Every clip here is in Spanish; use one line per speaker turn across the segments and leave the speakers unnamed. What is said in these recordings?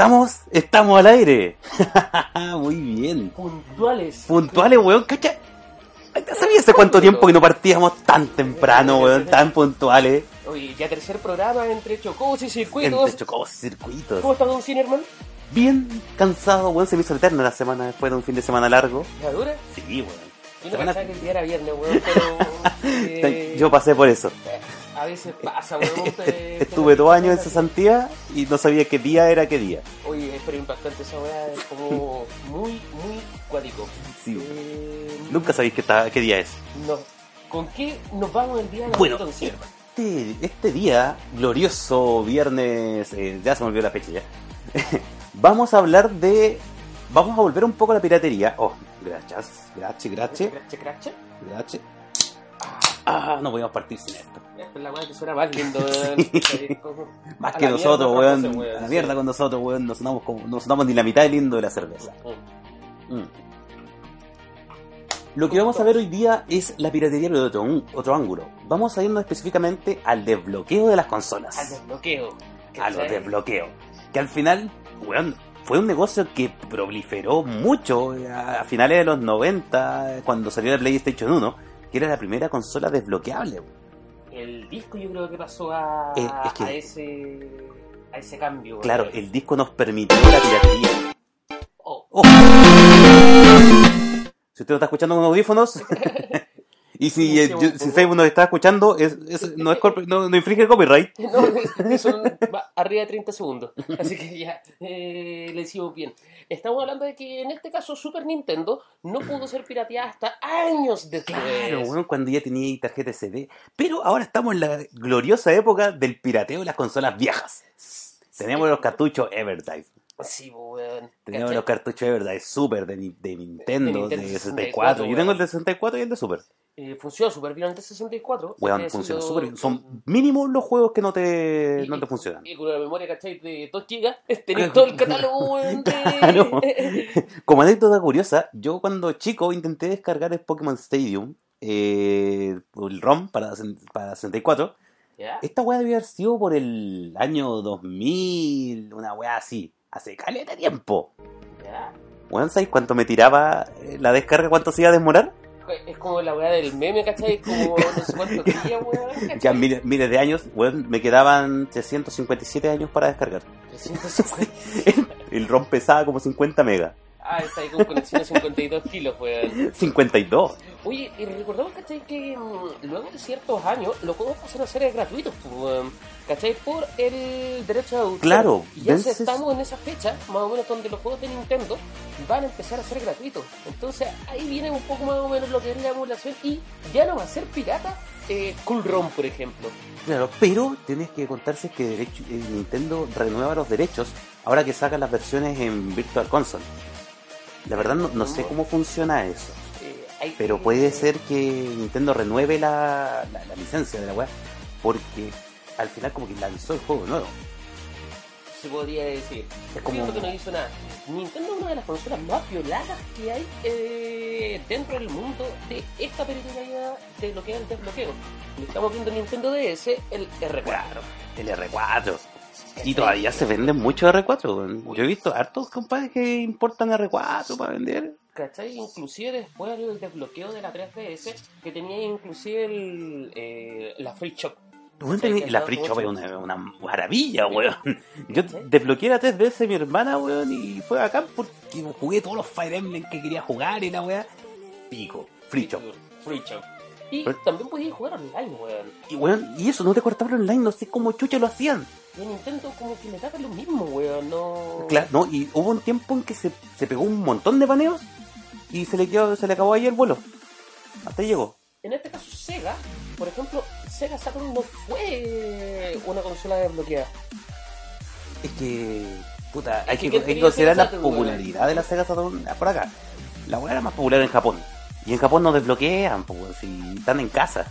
Estamos, estamos al aire. Muy bien.
Puntuales.
Puntuales, weón, cacha. ¿Sabías hace cuánto tiempo que no partíamos tan temprano, weón? Tan puntuales.
Oye, ya tercer programa entre chocos y circuitos.
Entre chocos y circuitos.
¿Cómo está Don Cinerman?
Bien cansado, weón. Se me hizo eterna la semana después de un fin de semana largo.
¿La dura?
Sí, weón.
Yo no
Semana-
pensaba que el día era viernes, weón, pero... eh,
Yo pasé por eso.
A veces pasa, weón. te-
Estuve
te-
dos años en cesantía y no sabía qué día era qué día.
Oye, es pero impactante esa weá, es como muy, muy cuático.
Sí.
Eh,
Nunca sabéis qué, qué día es.
No. ¿Con qué nos vamos el día de hoy,
Bueno, este, este día, glorioso viernes, eh, ya se me olvidó la fecha ya. vamos a hablar de. Vamos a volver un poco a la piratería. Oh, gracias, gracias, gracias,
¿Crache, crache?
gracias. Ah, no podíamos partir sin esto.
La weá que suena más lindo, weón.
Más que nosotros, weón. A la mierda con nosotros, weón. No sonamos, como, no sonamos ni la mitad de lindo de la cerveza.
Mm.
Mm. Lo que vamos a ver hoy día es la piratería pero de otro, un- otro ángulo. Vamos a irnos específicamente al desbloqueo de las consolas.
Al desbloqueo.
a los desbloqueos. Que al final, weón, fue un negocio que proliferó mucho eh, a, finales de los 90, eh, cuando salió la PlayStation 1, que era la primera consola desbloqueable. weón.
El disco yo creo que pasó a,
Eh, es que-
a ese a ese cambio.
Claro, el disco nos permitió la piratería.
Oh,
Oh. Si usted lo está escuchando con audífonos, y si, eh, yo- si Facebook nos está escuchando, es, es- no, es corp- no, no infringe copyright.
No, va arriba de 30 segundos. Así que ya eh, le decimos bien. Estamos hablando de que en este caso Super Nintendo no pudo ser pirateada hasta años después.
Claro, weón, cuando ya tenía tarjeta SD. Pero ahora estamos en la gloriosa época del pirateo de las consolas viejas. Teníamos los cartuchos Everdrive.
Sí, weón.
Teníamos
¿Cachai?
los cartuchos Super de, Ni- de Nintendo,
De
de,
Nintendo
64. Yo
64,
tengo el de 64 y el de Super.
Eh, funcionó súper bien el de 64.
Weón, funciona súper bien. Son mínimos los juegos que no te,
Y-
no te funcionan.
Y con una memoria, ¿cachai? De 2 gigas, tenés todo el catálogo, weón. de-
Claro. Como anécdota curiosa, yo cuando chico intenté descargar el Pokémon Stadium, eh, el ROM para, para 64.
¿Ya?
Esta weá debía haber sido por el año 2000, una weá así. Hace caleta tiempo.
¿Ya?
¿sabes cuánto me tiraba eh, la descarga? ¿Cuánto se iba a demorar?
Es como la weá del meme, ¿cachai? Como no sé cuántos días, weón.
Ya miles, miles de años, weón, me quedaban 357 años para descargar.
350.
El ROM pesaba como 50 megas.
Ah, está ahí con conexión de 52 kilos, weón.
52.
Oye, y recordamos, ¿cachai? Que mm, luego de ciertos años los juegos pasaron a ser gratuitos, pues, weón. ¿cachai? Por el derecho de autor.
Claro,
Y ya estamos en esa fecha, más o menos, donde los juegos de Nintendo van a empezar a ser gratuitos. Entonces ahí viene un poco más o menos lo que es la emulación y ya no va a ser pirata. Eh, cool ROM, por ejemplo.
Claro, pero tienes que contarse que derecho- eh, Nintendo renueva los derechos ahora que saca las versiones en Virtual Console. La verdad no, no sé cómo funciona eso,
Eh,
pero puede ser que Nintendo renueve la, la- la licencia de la web porque al final como que lanzó el juego nuevo.
se podría decir.
Es como-
que no hizo nada. Nintendo es una de las consolas más violadas que hay eh, dentro del mundo de esta perenidad de lo que es el desbloqueo. Estamos viendo Nintendo DS, el R4.
El R4. Y todavía se venden mucho R4. weón. Yo he visto hartos compadres que importan R4 para vender.
¿Cachai? Inclusive después del desbloqueo de la 3DS, que tenía inclusive el, eh, la Free Shop.
La Free Shop es una, una maravilla, weón. Yo desbloqueé la 3DS de mi hermana, weón, y fue acá porque jugué todos los Fire Emblem que quería jugar y la weá. Pico, Free Shop.
Free Shop. Y
Pero-
también podías jugar online, weón.
Y weón, y eso no te cortaban online, no sé cómo chucha lo hacían.
Y Nintendo como que le daba lo mismo, weón. No...
Claro, no, y hubo un tiempo en que se, se pegó un montón de baneos y se le quedó, se le acabó ahí el vuelo. Hasta ahí llegó.
En este caso, Sega, por ejemplo, Sega Saturn no fue una consola desbloqueada.
Es que, puta, hay que,
que
que considerar la popularidad de la Sega Saturn por acá. La weá era más popular en Japón. Y en Japón no desbloquean, pues, si están en casa.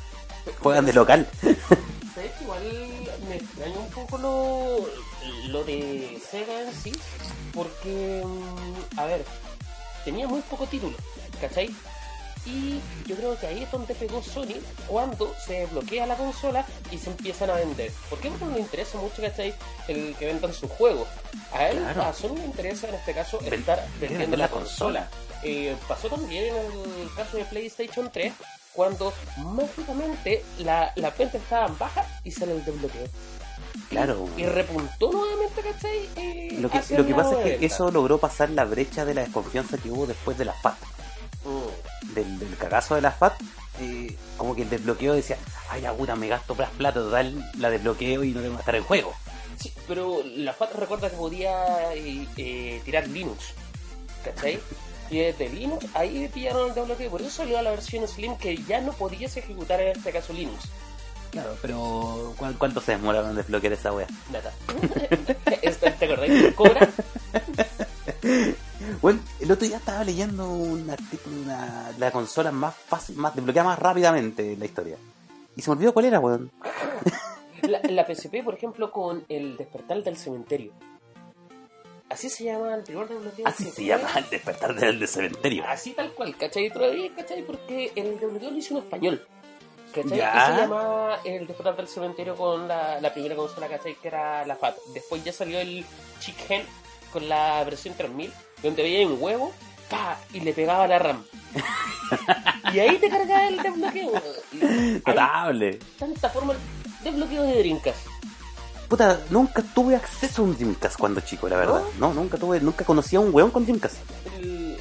Juegan de local.
¿Sabes igual me extraña un poco lo, lo de Sega en sí? Porque, mm, a ver, tenía muy poco título, ¿cachai? Y yo creo que ahí es donde pegó Sony cuando se desbloquea la consola y se empiezan a vender. ¿Por qué? Porque no le interesa mucho, ¿cachai? El que vendan sus juegos. A él,
Claro.
a Sony le interesa en este caso estar vendiendo
la
la consola. Eh, pasó también en el caso de PlayStation 3 cuando mágicamente la, la venta estaban bajas y sale el desbloqueo.
Claro.
Y repuntó nuevamente, ¿cachai? Eh,
Lo que, lo que pasa es que
venta.
eso logró pasar la brecha de la desconfianza que hubo después de la FAT.
Mm.
Del, del cagazo de la FAT, eh, como que el desbloqueo decía, ay, ya puta, me gasto más plata, total, la desbloqueo y no tengo que estar en juego.
Sí, pero la FAT recuerda que podía eh, eh, tirar Linux, ¿cachai? Y desde Linux ahí pillaron el desbloqueo, por eso salió la versión Slim que ya no podías ejecutar en este caso Linux.
Claro, pero ¿cu- ¿cuánto se demoraron en desbloquear esa wea?
Nada. ¿Te de Cobra?
Bueno, el otro día estaba leyendo un artículo de una, la consola más fácil, más desbloqueada más rápidamente en la historia. Y se me olvidó cuál era, weón.
La, la PSP, por ejemplo, con el despertar del cementerio. Así se llama el primer desbloqueo.
Así se llama el despertar del, del cementerio.
Así tal cual, ¿cachai? Todavía, ¿cachai? Porque el desbloqueo lo hizo en español. ¿Cachai?
Ya.
Y se llama el despertar del cementerio con la, la primera consola, ¿cachai? Que era la FAT. Después ya salió el Chick Hen con la versión 3000, donde veía un huevo, ¡pa! y le pegaba la RAM. y ahí te cargaba el desbloqueo.
Notable.
tanta forma de desbloqueo de drinkas.
Puta, nunca tuve acceso a un Dreamcast cuando chico, la verdad. No, nunca tuve, nunca conocí a un weón con Dreamcast.
el,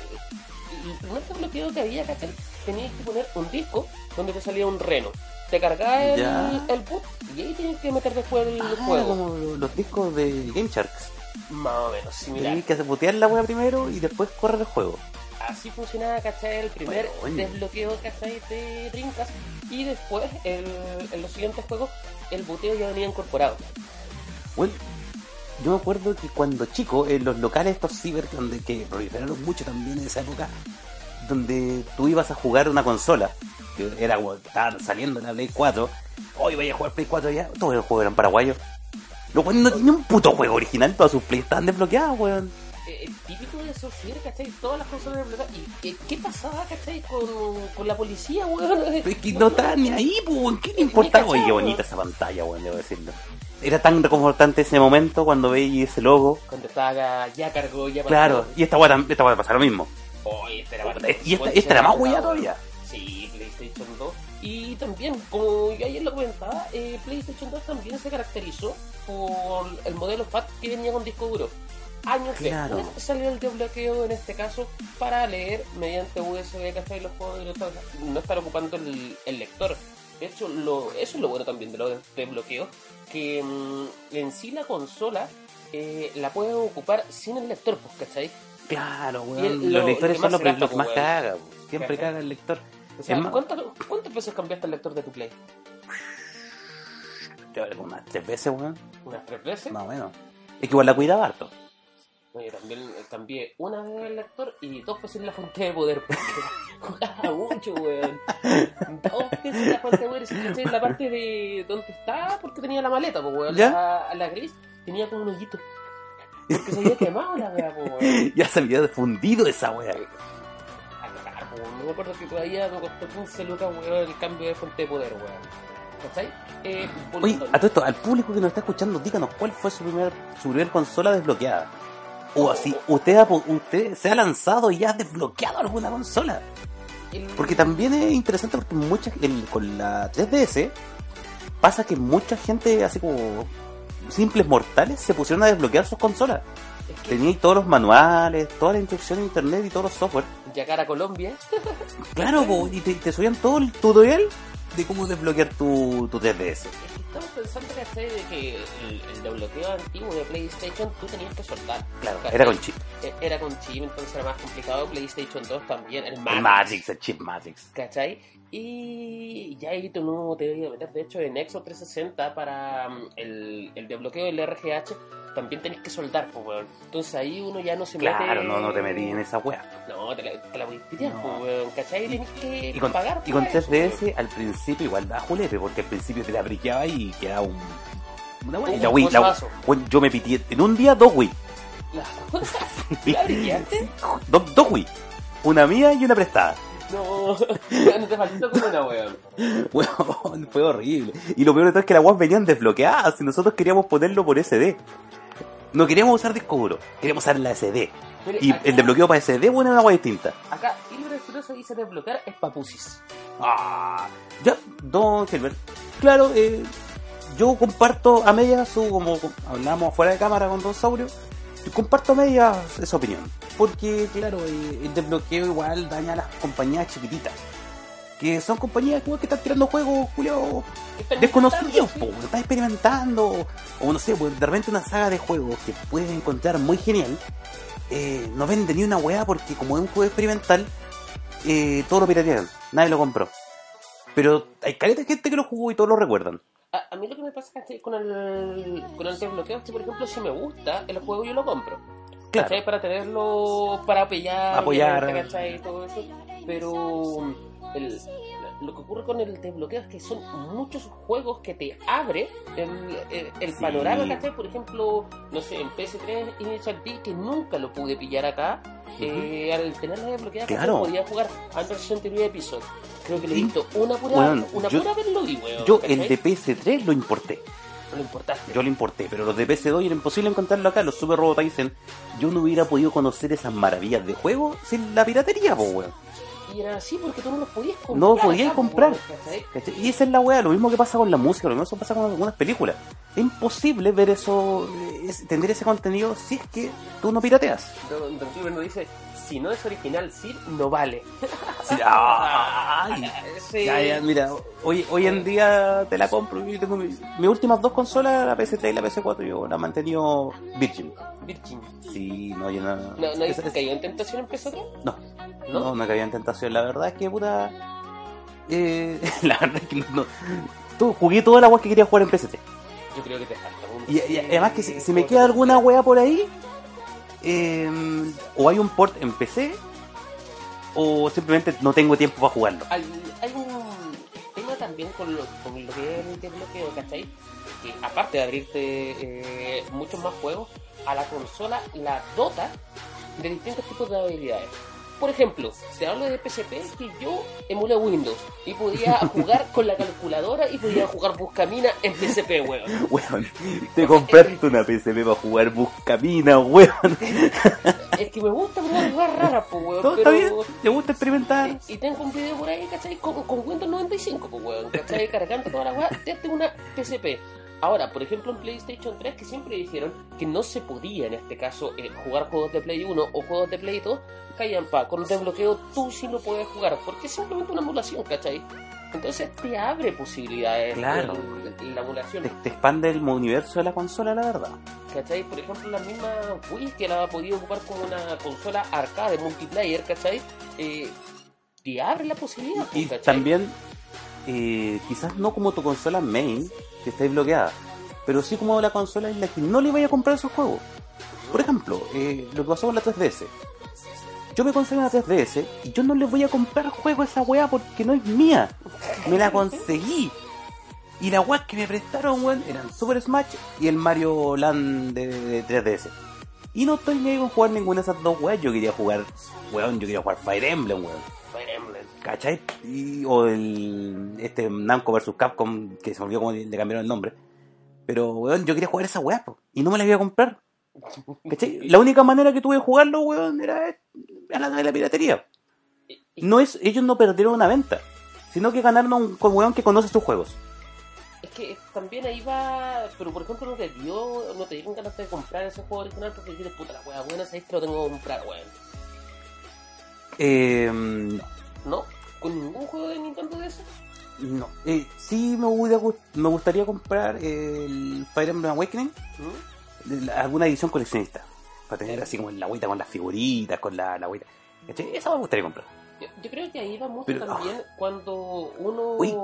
el primer desbloqueo que había, ¿cachai? Tenías que poner un disco donde te salía un reno. Te cargaba el, boot y ahí tenías que meter después el
Ah,
juego.
como los discos de Game Sharks.
Más o menos similar.
Tenías que botear la wea primero y después correr el juego.
Así funcionaba, ¿cachai? El primer
Bueno.
desbloqueo, ¿cachai? De Dreamcast. Y después, el, en los siguientes juegos, el boteo ya venía incorporado.
Bueno, yo me acuerdo que cuando chico, en los locales estos ciber, donde que proliferaron mucho también en esa época, donde tú ibas a jugar una consola, que era estaban saliendo la Play 4, hoy vaya a jugar Play 4 ya, todos los juegos eran paraguayos. Los weones no tenían un puto juego original, todas sus Play estaban desbloqueadas, weón.
Eh, eh, típico de esos ciber, ¿cachai? Todas las consolas desbloqueadas. ¿Y qué, qué pasaba, ¿cachai? Con, con la policía, weón.
Pero es que no estaban ni ahí, pues, weón. ¿Qué le importaba? Oye, qué bonita esa pantalla, weón, debo decirlo. Era tan reconfortante ese momento cuando veis ese logo.
Cuando estaba ya cargó, ya pasó.
Claro, y esta tam- esta weá pasa lo mismo.
Esta era bastante
y esta- era más
weá.
todavía.
Sí, PlayStation 2. Y también, como yo ayer lo comentaba, eh, PlayStation 2 también se caracterizó por el modelo FAT que venía con disco duro. Años
Claro.
después salió el desbloqueo en este caso para leer mediante USB, ¿cachai? Los juegos directos, no estar ocupando el, el lector. De hecho, lo, eso es lo bueno también de los desbloqueos, que mm, en sí la consola eh, la puedes ocupar sin el lector, pues, ¿cachai?
Claro, weón.
el-
los
lo-
lectores
lo
son
más
lo,
se
que-
gasta,
lo que más
pues,
caga. po. Siempre
¿Cachai?
caga el lector.
O sea, ¿cuántas, ¿cuántas veces cambiaste el lector de tu Play?
Unas tres veces, weón.
¿Unas tres veces?
Más o menos. Es que igual la cuidaba harto.
No, yo también eh, cambié una vez el lector y dos veces la fuente de poder porque jugaba mucho, weón. Dos veces la fuente de poder, en la parte de donde estaba, porque tenía la maleta, pues, weón.
¿Ya?
La, la gris tenía como un hoyito. Porque se había quemado la weá, pues, weón.
Ya se había fundido esa weá.
No me acuerdo que todavía me costó 15 lucas, weón, el cambio de fuente de poder, weón. ¿Cachai? Eh,
Oye, a todo esto, al público que nos está escuchando, díganos cuál fue su primer, su primer consola desbloqueada. O así, usted, ha, usted se ha lanzado y ha desbloqueado alguna consola. Porque también es interesante porque mucha, el- con la 3DS pasa que mucha gente, así como simples mortales, se pusieron a desbloquear sus consolas.
es que
Teníais todos los manuales, toda la instrucción en internet y todos los software.
llegar a Colombia
Claro, po, y te, te subían todo el tutorial de cómo desbloquear tu, tu 3DS.
Es que estamos pensando que de que el, el desbloqueo antiguo de PlayStation tú tenías que soltar.
Claro,
¿cachai?
era con chip.
E- Era con chip, entonces era más complicado. PlayStation 2 también, el Matrix.
El Matrix, el chip Matrix.
¿Cachai? Y ya ahí tú no te voy a meter. De hecho, en Xbox 360 para mm, el, el desbloqueo del RGH también tenés que soldar, pues, weón. Entonces ahí uno ya no se mete.
Claro, no, no te metí en esa wea.
No, te la, te la voy a pitear,
No.
pues, weón. ¿Cachai? Tenés que
Y con,
pagar.
y con
por eso,
3DS al principio igual da julepe, porque al principio te la briqueaba y quedaba un. Una Y la Wii, la- bueno, yo me pitié en un día dos Wii.
weón. ¿La brillaste?
Dos, dos Wii. Una mía y una prestada.
No, no te faltó como una weón.
Weón, fue horrible. Y lo peor de todo es que las weas venían desbloqueadas y nosotros queríamos ponerlo por SD. No queríamos usar disco duro, queríamos usar la SD.
Mire,
Y
acá-
el desbloqueo para SD, bueno, era una wea distinta.
Acá, libre Filoso dice desbloquear es papusis.
Ah, ya, Don Gilbert. Claro, eh, yo comparto a medias su, como hablamos fuera de cámara con Don Saurio, comparto a medias esa opinión. Porque, claro, el desbloqueo igual daña a las compañías chiquititas. Que son compañías que están tirando juegos, Julio, desconocidos, están experimentando. O no sé, pues, de repente una saga de juegos que puedes encontrar muy genial, eh, no vende ni una weá porque como es un juego experimental, eh, todo lo piratearon, nadie lo compró. Pero hay caleta de gente que lo jugó y todos lo recuerdan.
A, a mí lo que me pasa es con el, con el desbloqueo es que, por ejemplo, si me gusta el juego, yo lo compro.
Claro.
¿Cachai? Para tenerlo, para apoyar,
Apoyar.
Y todo eso. Pero el- lo que ocurre con el desbloqueo es que son muchos juegos que te abre el, el, el
Sí.
panorama, ¿cachai? Por ejemplo, no sé, en PS3 Initial D, que nunca lo pude pillar acá, eh, al tenerla desbloqueada, ¿cachai?
Claro.
podía jugar Under 69 Episode. Creo que le he visto una pura,
Weón,
una
yo-
pura vez lo vi, weón.
Yo
¿cachai?
el de PS3 lo importé.
Lo importaste.
Yo lo importé, pero los de PS2 era imposible encontrarlo acá, los Super Robot Tyson. Yo no hubiera podido conocer esas maravillas de juego sin la piratería, po, weón.
Y era así porque tú no los podías comprar.
No podías comprar. Y esa es la weá, lo mismo que pasa con la música, lo mismo que pasa con algunas películas. Es imposible ver eso, es- tener ese contenido si es que tú no pirateas.
Don, Don Silver nos dice, si no es original, Sir, no vale.
Sí, ay,
Sí.
ya, ya, mira, hoy, hoy en día te la compro. Yo tengo mi- mis últimas dos consolas, la PS3 y la PS4, yo la he mantenido virgin.
Virgin.
Sí, no, yo no.
¿No, no que cayó en tentación en PS3?
no,
¿No?
no, no cabía en tentación. La verdad es que, puta. Eh, la verdad es que no. Tú, jugué toda la weá que quería jugar en PS3.
Yo creo que te falta
Y, y además que si, si me queda alguna wea por ahí, eh, o hay un port en PC, o simplemente no tengo tiempo para jugarlo.
Hay, hay un tema también con lo, con lo que es el desbloqueo, ¿cachai? Que aparte de abrirte eh, muchos más juegos, a la consola la dota de distintos tipos de habilidades. Por ejemplo, te hablo de PSP que yo emulé Windows y podía jugar con la calculadora y podía jugar Buscamina en PSP, weón.
Weón, te compraste una PSP para jugar Buscamina, weón.
Es que me gusta probar jugar raras, pues, weón.
Todo
pero...
está bien, te gusta experimentar.
Y, y tengo un video por ahí, ¿cachai? Con, con Windows 95, pues, weón. ¿Cachai? Cargando toda la weá desde una PSP. Ahora, por ejemplo, en PlayStation 3, que siempre dijeron que no se podía, en este caso, eh, jugar juegos de Play 1 o juegos de Play 2, callan pa, con desbloqueo tú sí lo puedes jugar, porque es simplemente una emulación, ¿cachai? Entonces te abre posibilidades
Claro.
el- la emulación.
Te, te expande el universo de la consola, la verdad.
¿cachai? Por ejemplo, la misma Wii que la ha podido ocupar como una consola arcade multiplayer, ¿cachai? Eh, te abre la posibilidad,
Y
¿cachai?
también, eh, quizás no como tu consola main, que está bloqueada, pero sí como la consola en la que no le vaya a comprar esos juegos. Por ejemplo, eh, lo que pasó con la 3DS. Yo me conseguí una 3DS y yo no le voy a comprar juego a esa weá porque no es mía. Me la conseguí. Y las weas que me prestaron, weón, eran Super Smash y el Mario Land de, de 3DS. Y no estoy ni con jugar ninguna de esas dos weas. Yo quería jugar, weón, yo quería jugar Fire Emblem, weón.
Fire Emblem.
¿Cachai? Y, o el este Namco vs Capcom, que se me olvidó cómo le cambiaron el nombre. Pero, weón, yo quería jugar esa weá, y no me la iba a comprar. ¿Cachai? La única manera que tuve de jugarlo, weón, era a la de la piratería. No es, ellos no perdieron una venta, sino que ganaron un con weón que conoce sus juegos.
Es que también ahí va, pero por ejemplo no te dio, no te dieron ganas de comprar ese juego original porque dijiste, puta la wea buena, sabes que lo tengo que comprar, weón.
Eh,
¿No? ¿Con ningún juego de Nintendo de eso?
No, eh, sí me, hubiera gust- me gustaría comprar el Fire Emblem Awakening,
¿Mm?
alguna edición coleccionista. Para tener así como la agüita con las figuritas, con la, la agüita. Esa me gustaría comprar.
Yo, yo creo que ahí va mucho
Pero-
también cuando uno...
Uy.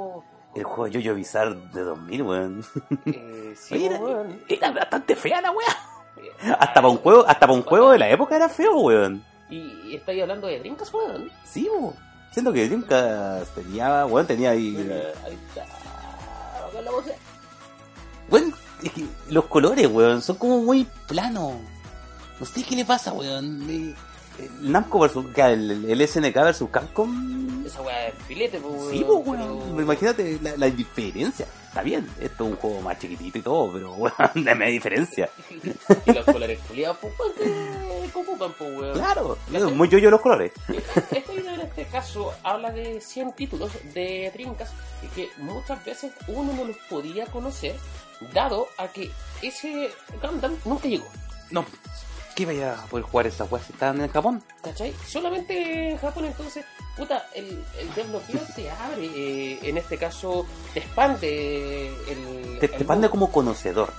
El juego de Jojo Bizarre de 2000, weón.
Eh, sí,
Oye, era,
weón.
era bastante fea la weá.
Eh,
Hasta para un juego, hasta para un juego de la época era feo, weón.
Y, estoy hablando de Drinkas, weón.
Sí, weón. Siento que Dreamcast tenía, weón, tenía ahí.
Ahí está. La voz.
Weón, es que los colores, weón, son como muy planos. No sé qué le pasa, weón. Eh, El Namco versus. El, el SNK versus Capcom.
Esa weá es filete, pues.
Sí, pues, weón.
pero-
Imagínate la, la diferencia. Está bien, esto es un juego más chiquitito y todo, pero weón, dame diferencia.
y los colores culiados, pues, que ocupan, pues, weón.
Claro, muy yo los colores.
Este video en este caso habla de 100 títulos de Drinkas y que muchas veces uno no los podía conocer dado a que ese Gundam nunca llegó.
No, ¿qué vaya a poder jugar esas weas si estaban en Japón?
¿Cachai? Solamente en Japón entonces, puta, el, el desbloqueo se abre, eh, en este caso te expande el...
Te,
el
te expande como conocedor.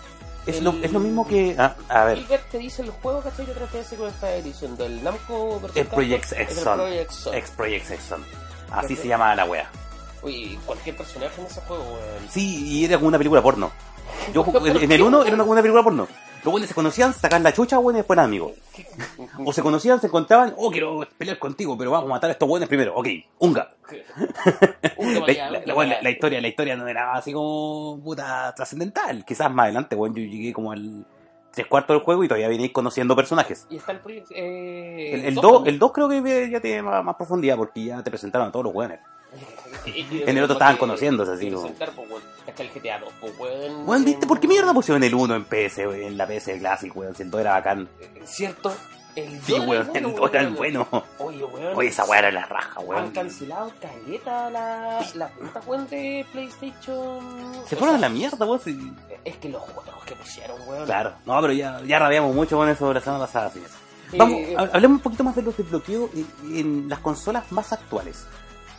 Es,
El-
lo, es lo mismo que. ah, a ver,
Gilbert te dice los juegos, ¿cachai? Que esta edición del Namco versus
el
es el. Project Zone.
Ex Project Zone. Así se llama la wea.
Uy, cualquier personaje en ese juego, weón.
Sí, y era como una película porno. Yo en, en el 1 era una, como una película porno. Los buenos se conocían, sacaban la chucha, bueno, y después eran amigos. O se conocían, se encontraban, oh, quiero pelear contigo, pero vamos a matar a estos buenos primero. Ok, unga. La, la- historia, la historia no era así como puta trascendental. Quizás más adelante, bueno, yo llegué como al tres cuartos del juego y todavía venís conociendo personajes.
Y está el. Eh,
El, el
dos
2
también.
el dos creo que ya tiene más, más profundidad porque ya te presentaron a todos los buenos. En el otro estaban conociéndose, así como-
weón. Hasta el GTA 2, weón.
Weón, ¿viste por qué mierda pusieron el 1 en PS, weón, en la PS Classic, weón? Si el 2 era bacán.
¿Cierto? El
Sí, weón, el 2 era el bueno.
Oye, weón.
Oye, esa weá era la raja,
Han
weón.
cancelado caleta la, la cuenta, weón, de PlayStation.
Se fueron a la mierda, weón.
Es que los juegos que pusieron, weón.
Claro, no, pero ya, ya rabiamos mucho con eso la semana pasada, señor.
Eh,
Vamos, ha- hablemos un poquito más de los desbloqueos en, en las consolas más actuales.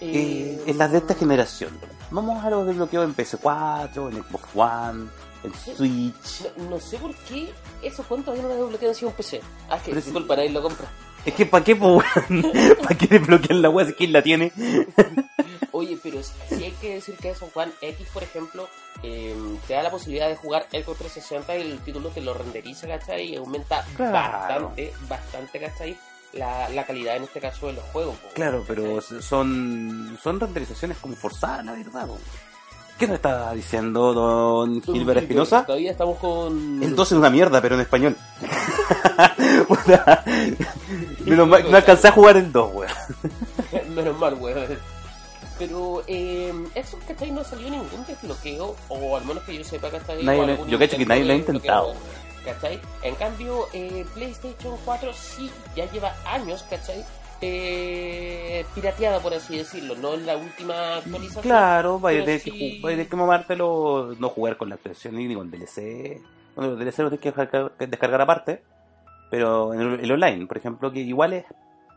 Eh,
eh, en las de esta generación. Vamos a los desbloqueos en PS4, en Xbox One, en Switch.
No, no sé por qué esos todavía no los desbloquean si un PC. Ah, es que
sí.
disculpa, nadie lo compra.
Es que, ¿para qué, po? ¿Para qué desbloquean la weá si quién la tiene?
Oye, pero sí hay que decir que eso One X, por ejemplo, eh, te da la posibilidad de jugar Xbox 360 y el título te lo renderiza, ¿cachai? Y aumenta
Claro.
bastante, bastante, ¿cachai? La, la calidad en este caso de los juegos. po,
Claro, pero son, son renderizaciones como forzadas, la verdad. po. ¿Qué nos está diciendo don Gilbert Espinosa?
Todavía estamos con...
El 2 es una mierda, pero en español. Menos mal- no alcancé a jugar el 2, weón.
Menos mal, weón. Pero eh, eso, ¿cachai? No salió ningún desbloqueo, o al menos que yo sepa, ¿cachai?
Nadie yo cacho que nadie lo ha intentado.
¿Cachai? En cambio, eh, PlayStation 4 sí ya lleva años, ¿cachai? Eh, pirateada, por así decirlo, no en la última actualización.
Claro, vaya que,
sí-
a tener que mamártelo, no jugar con la actualización ni con DLC. Bueno, los DLC los tienes que descargar, que descargar aparte, pero en el, el online, por ejemplo, que igual es,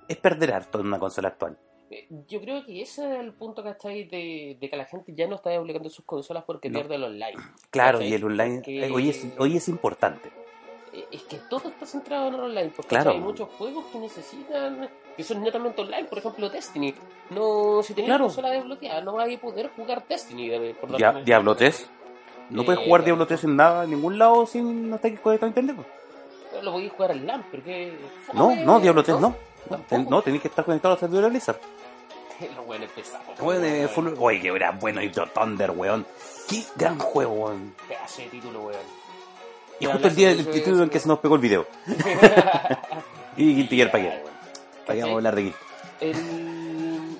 es perder harto en una consola actual.
Eh, Yo creo que ese es el punto, ¿cachai? De, de que la gente ya no está desbloqueando sus consolas porque
No.
pierde el online.
Claro, y el online eh, hoy, es, hoy es importante.
Eh, Es que todo está centrado en el online, porque
Claro.
hay muchos juegos que necesitan, que son netamente online, por ejemplo Destiny. No, si tenías
Claro.
consola desbloqueada, no vas a poder jugar Destiny. por un
Diablo
ejemplo.
3. No
Eh,
puedes jugar Diablo 3 en nada, en ningún lado sin no estar conectado a internet.
Pero Lo podéis jugar en LAN, pero que...
No, no, Diablo 3 no.
Tampoco.
Ten- No, tenés que estar conectado a los servidores Blizzard.
Los buenos pesados.
Weón, full- Oye, que era bueno y Thunder, weón. Qué gran juego, weón.
Pedazo de título, weón.
Y justo el día del título en que se nos pegó el video. Y Guilty Gear para qué. Para que vamos a hablar de Guilty.
El...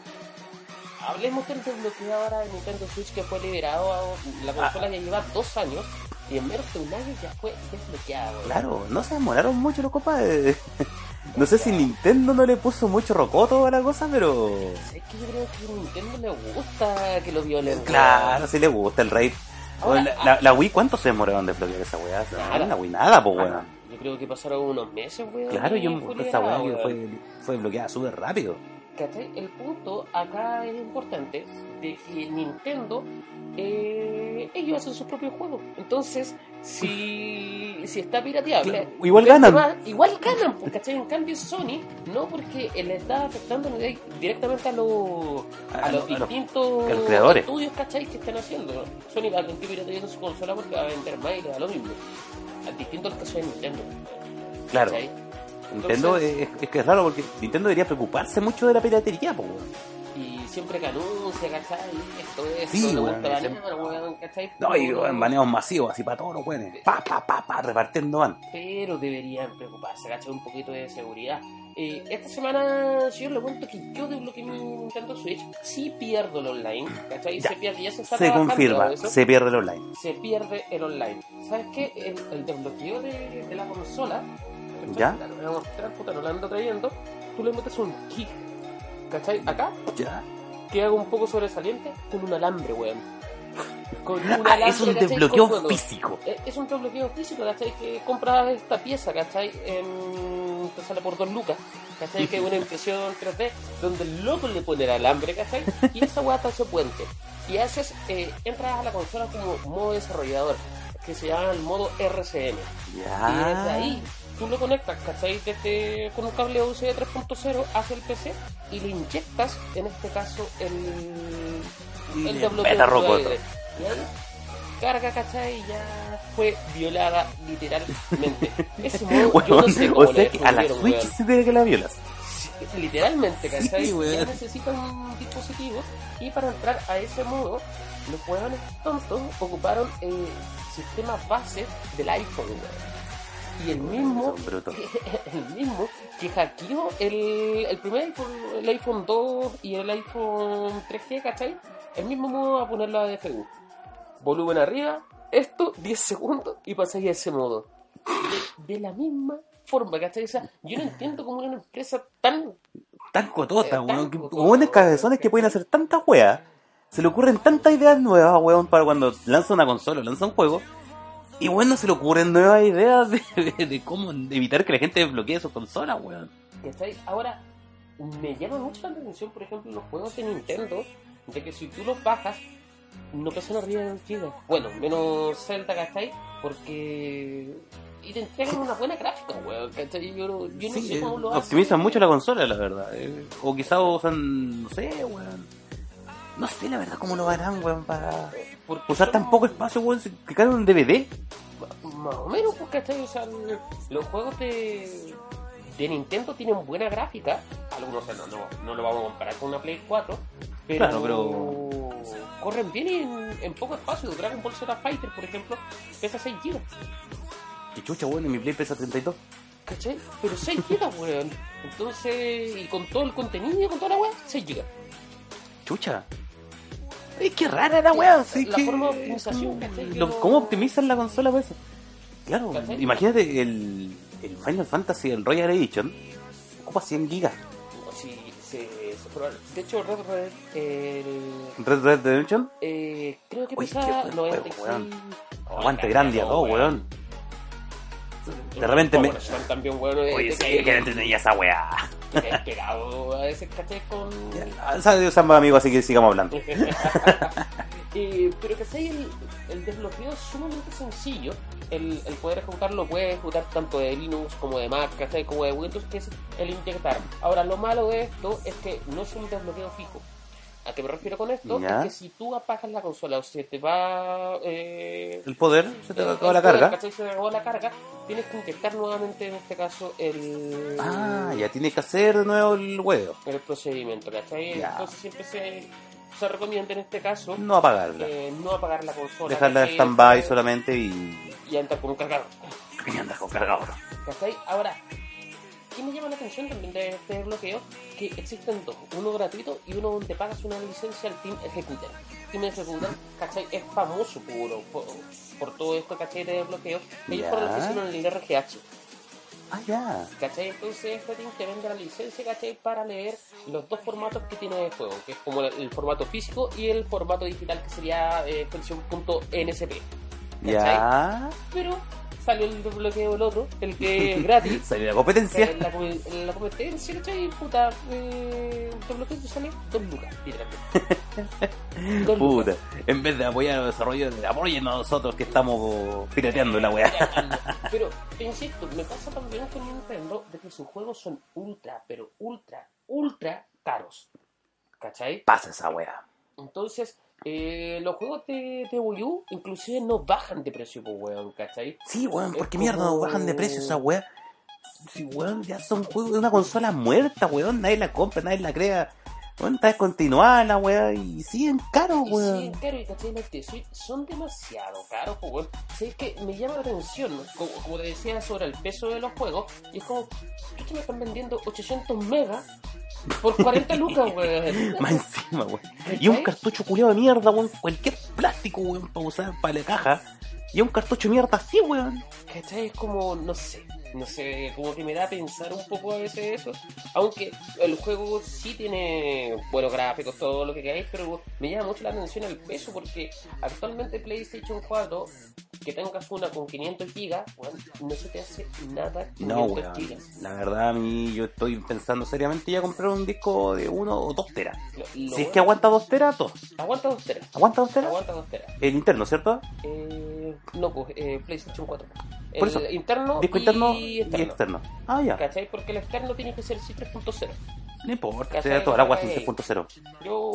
Hablemos del desbloqueo ahora de Nintendo Switch que fue liberado. La consola
Ah.
ya lleva dos años y en menos de un año ya fue desbloqueada.
Claro, no se demoraron mucho los compadres. No sé si Nintendo no le puso mucho rocoto a la cosa, pero.
Es que yo creo que a Nintendo le gusta que lo violen.
Claro, sí le gusta el raid.
Ahora,
la, la- la Wii, ¿cuánto se demoraron de desbloquear esa weá?
Nada.
la Wii nada, pues weón.
Yo creo que pasaron unos meses, weón.
Claro, yo esa weá fue, fue desbloqueada súper rápido.
¿Cachai? El punto acá es importante de que Nintendo, eh, ellos hacen sus propios juegos. Entonces, si, si está pirateable,
Claro, igual ganan.
igual ganan, pues, ¿cachai? En cambio, Sony, no porque le está afectando directamente a, los a,
A
los
a
distintos
los creadores.
estudios, ¿cachai? Que están haciendo. Sony va a continuar pirateando su consola porque va a vender más y le da lo mismo. Distinto al caso de Nintendo.
Claro.
¿cachai?
Nintendo
Entonces-
es, es que es raro porque Nintendo debería preocuparse mucho de la piratería, po.
Y siempre que anuncia, ¿cachai? Esto es,
Sí,
no
weón,
le gusta
ese-
banear, weón, ¿cachai?
No, y weón, baneos masivos, así para todos los weones. Pa, pa, pa, pa, repartiendo van.
Pero deberían preocuparse, ¿cachai? Un poquito de seguridad. Eh, esta semana, si yo le cuento que yo desbloqueé mi Nintendo Switch, sí pierdo el online, ¿cachai?
Ya.
Se pierde, ya se está
Se confirma, se pierde el online.
se pierde el online. ¿Sabes qué? El, el desbloqueo de, de la consola,
¿Ya?
Lo voy a mostrar, puta, no lo ando trayendo. Tú le metes un kick, ¿cachai? Acá
Ya.
queda un poco sobresaliente con un alambre, weón. Con un
Ah,
alambre,
es un desbloqueo
Con
físico.
Eh, Es un desbloqueo físico, ¿cachai? Que compras esta pieza, ¿cachai? En... Te sale por dos lucas, ¿cachai? Que es una impresión 3D donde el loco le pone el alambre, ¿cachai? Y esa weá ese puente. Y haces, eh, entras a la consola como modo desarrollador, que se llama el modo RCM. Y desde
Ya.
ahí tú lo conectas, ¿cachai? Desde, con un cable USB 3.0 hacia el PC y le inyectas, en este caso, el, el desbloqueo de. Y ahí carga, ¿cachai? Y ya fue violada literalmente. Ese modo, yo no
Weón,
sé cómo
o sea
le
que a la Switch se tiene que la violas.
Literalmente, ¿cachai?
Sí,
ya necesitan un dispositivo y para entrar a ese modo, los huevones tontos ocuparon el sistema base del iPhone, weón. Y el mismo, el mismo que hackeó el, el primer iPhone, el iPhone 2 y el iPhone 3G, ¿cachai? El mismo modo a ponerlo a DFU. Volumen arriba, esto, 10 segundos y pasáis a ese modo. De, de la misma forma, ¿cachai? O sea, yo no entiendo cómo una empresa tan
Tan cotota,
Eh,
weón. Weones cabezones que pueden hacer tantas weas. Se le ocurren tantas ideas nuevas, weón, para cuando lanza una consola o lanza un juego. Y bueno, se le ocurren nuevas ideas de, de- de cómo evitar que la gente desbloquee sus consolas, weón.
¿Cachai? Ahora, me llama mucho la atención, por ejemplo, los juegos de Nintendo, de que si tú los bajas, no pesan arriba de un giga. Bueno, menos Zelda, ¿cachai? Porque... Y te entregan una buena gráfica, weón, ¿cachai? Yo, no- yo no
Sí,
sé
eh,
cómo lo hacen.
optimizan mucho la consola, la verdad. eh. O quizás usan, no sé, weón. No sé, la verdad, cómo lo harán, weón, para usar tan poco espacio, weón, que cae un DVD.
Más o menos, pues, ¿cachai? O sea, los juegos de, de Nintendo tienen buena gráfica. Algunos no, no, no lo vamos a comparar con una Play 4. Pero,
Claro, pero-
corren bien en, en poco espacio. Dragon Ball Z Fighter, por ejemplo, pesa 6 GB.
Y chucha, weón, en mi Play pesa 32.
¿Cachai? Pero 6 GB, weón. Entonces, y con todo el contenido y con toda la weá, 6 GB.
Chucha. Es que rara la weá, sí
La
que-
forma de optimización,
Lo- ¿Cómo optimizan la consola pues? Claro,
¿Cachai?
imagínate el, el Final Fantasy, el Royal Edition, ocupa 100 gigas.
Sí, se, se proba- De hecho, Red Red, el,
Red Red Redemption,
Eh, creo que
Uy,
pesa
qué buen
96.
juego, weón.
Oh,
aguante
cállate,
grande a
no,
todo, weón. De repente me-
también, weón. eh,
Oye, sí, que no entendía esa weá.
Pegado a veces, ¿cachai? Con...
Ya, ambos amigos, así que sigamos hablando.
Pero que el, el desbloqueo es sumamente sencillo. El, el poder ejecutarlo puede ejecutar tanto de Linux como de Mac, ¿cachai? Como de Windows, que es el inyectar. Ahora, lo malo de esto es que no es un desbloqueo fijo. ¿A qué me refiero con esto?
Ya.
Es que si tú apagas la consola o se te va... Eh,
El poder, se te acaba la
poder,
carga.
¿cachai? Se te acabó la carga, tienes que inyectar nuevamente, en este caso, el...
Ah, ya tiene que hacer de nuevo el huevo.
el procedimiento, ¿cachai?
Ya.
Entonces siempre se, se recomienda en este caso
No apagarla.
eh, no apagar la consola.
Dejarla en stand-by solamente y...
Y entrar con un cargador.
y andar con cargador.
¿Cachai? Ahora, ¿qué me llama la atención también de este bloqueo? Que existen dos, uno gratuito y uno donde pagas una licencia al Team Executor. Team Executor, ¿cachai? Es famoso por, por, por todo esto, ¿cachai? De bloqueo. Ellos
Ya.
fueron los que hicieron el RGH.
Ah, ya.
¿Cachai? Entonces este team te vende la licencia, ¿cachai? Para leer los dos formatos que tiene el juego, que es como el, el formato físico y el formato digital que sería eh, extensión.nsp. ¿cachai?
Ya.
Pero salió el desbloqueo del otro, el que es gratis.
Salió la competencia.
En la, com- en la competencia, ¿cachai? Puta, eh, el te sale dos lucas, literalmente. Dos
Puta,
lucas.
en vez de apoyar los desarrolladores, apoyen a nosotros que estamos pirateando la weá.
Pero, te insisto, me pasa también con Nintendo de que sus juegos son ultra, pero ultra, ultra caros. ¿Cachai?
Pasa esa weá.
Entonces, eh, los juegos de, de Wii U inclusive no bajan de precio, pues, weón, ¿cachai?
Sí, weón, ¿por qué
Es
mierda no bajan de precio esa weá? Sí, weón, ya son juegos de una consola muerta, weón, nadie la compra, nadie la crea. Weón, está descontinuada la weá y siguen caros,
Y
weón.
sí, claro, y ¿cachai? Los de Switch son demasiado caros, pues, weón. Sí, es que me llama la atención, ¿no? como, como te decía, sobre el peso de los juegos. Y es como, ¿qué me están vendiendo 800 megas por 40 lucas, weón?
Más encima, weón. Y un cartucho culiado de mierda, weón, cualquier plástico, weón, para usar para la caja. Y un cartucho de mierda así, weón.
¿Cachai? Es como, no sé, no sé, como que me da a pensar un poco a veces eso. Aunque el juego sí tiene buenos gráficos, todo lo que queráis, pero me llama mucho la atención el peso porque actualmente PlayStation 4, que tengas una con 500 gigas, weón, no se te hace nada 500
No, weón.
gigas.
La verdad, a mí yo estoy pensando seriamente ya comprar un disco de uno o dos teras.
Lo- lo
Si es
bueno-
que aguanta dos teras, dos.
Aguanta dos teras.
¿Aguanta dos teras?
Aguanta dos teras.
El interno, ¿cierto?
Eh, no, pues, eh, PlayStation 4.
Por
el
eso,
interno
Disco
y
interno
externo.
y externo. Ah, ya.
¿Cachai? Porque el externo tiene que ser sí 3.0.
No importa, sea toda la agua
Ahí.
3.0.
Yo,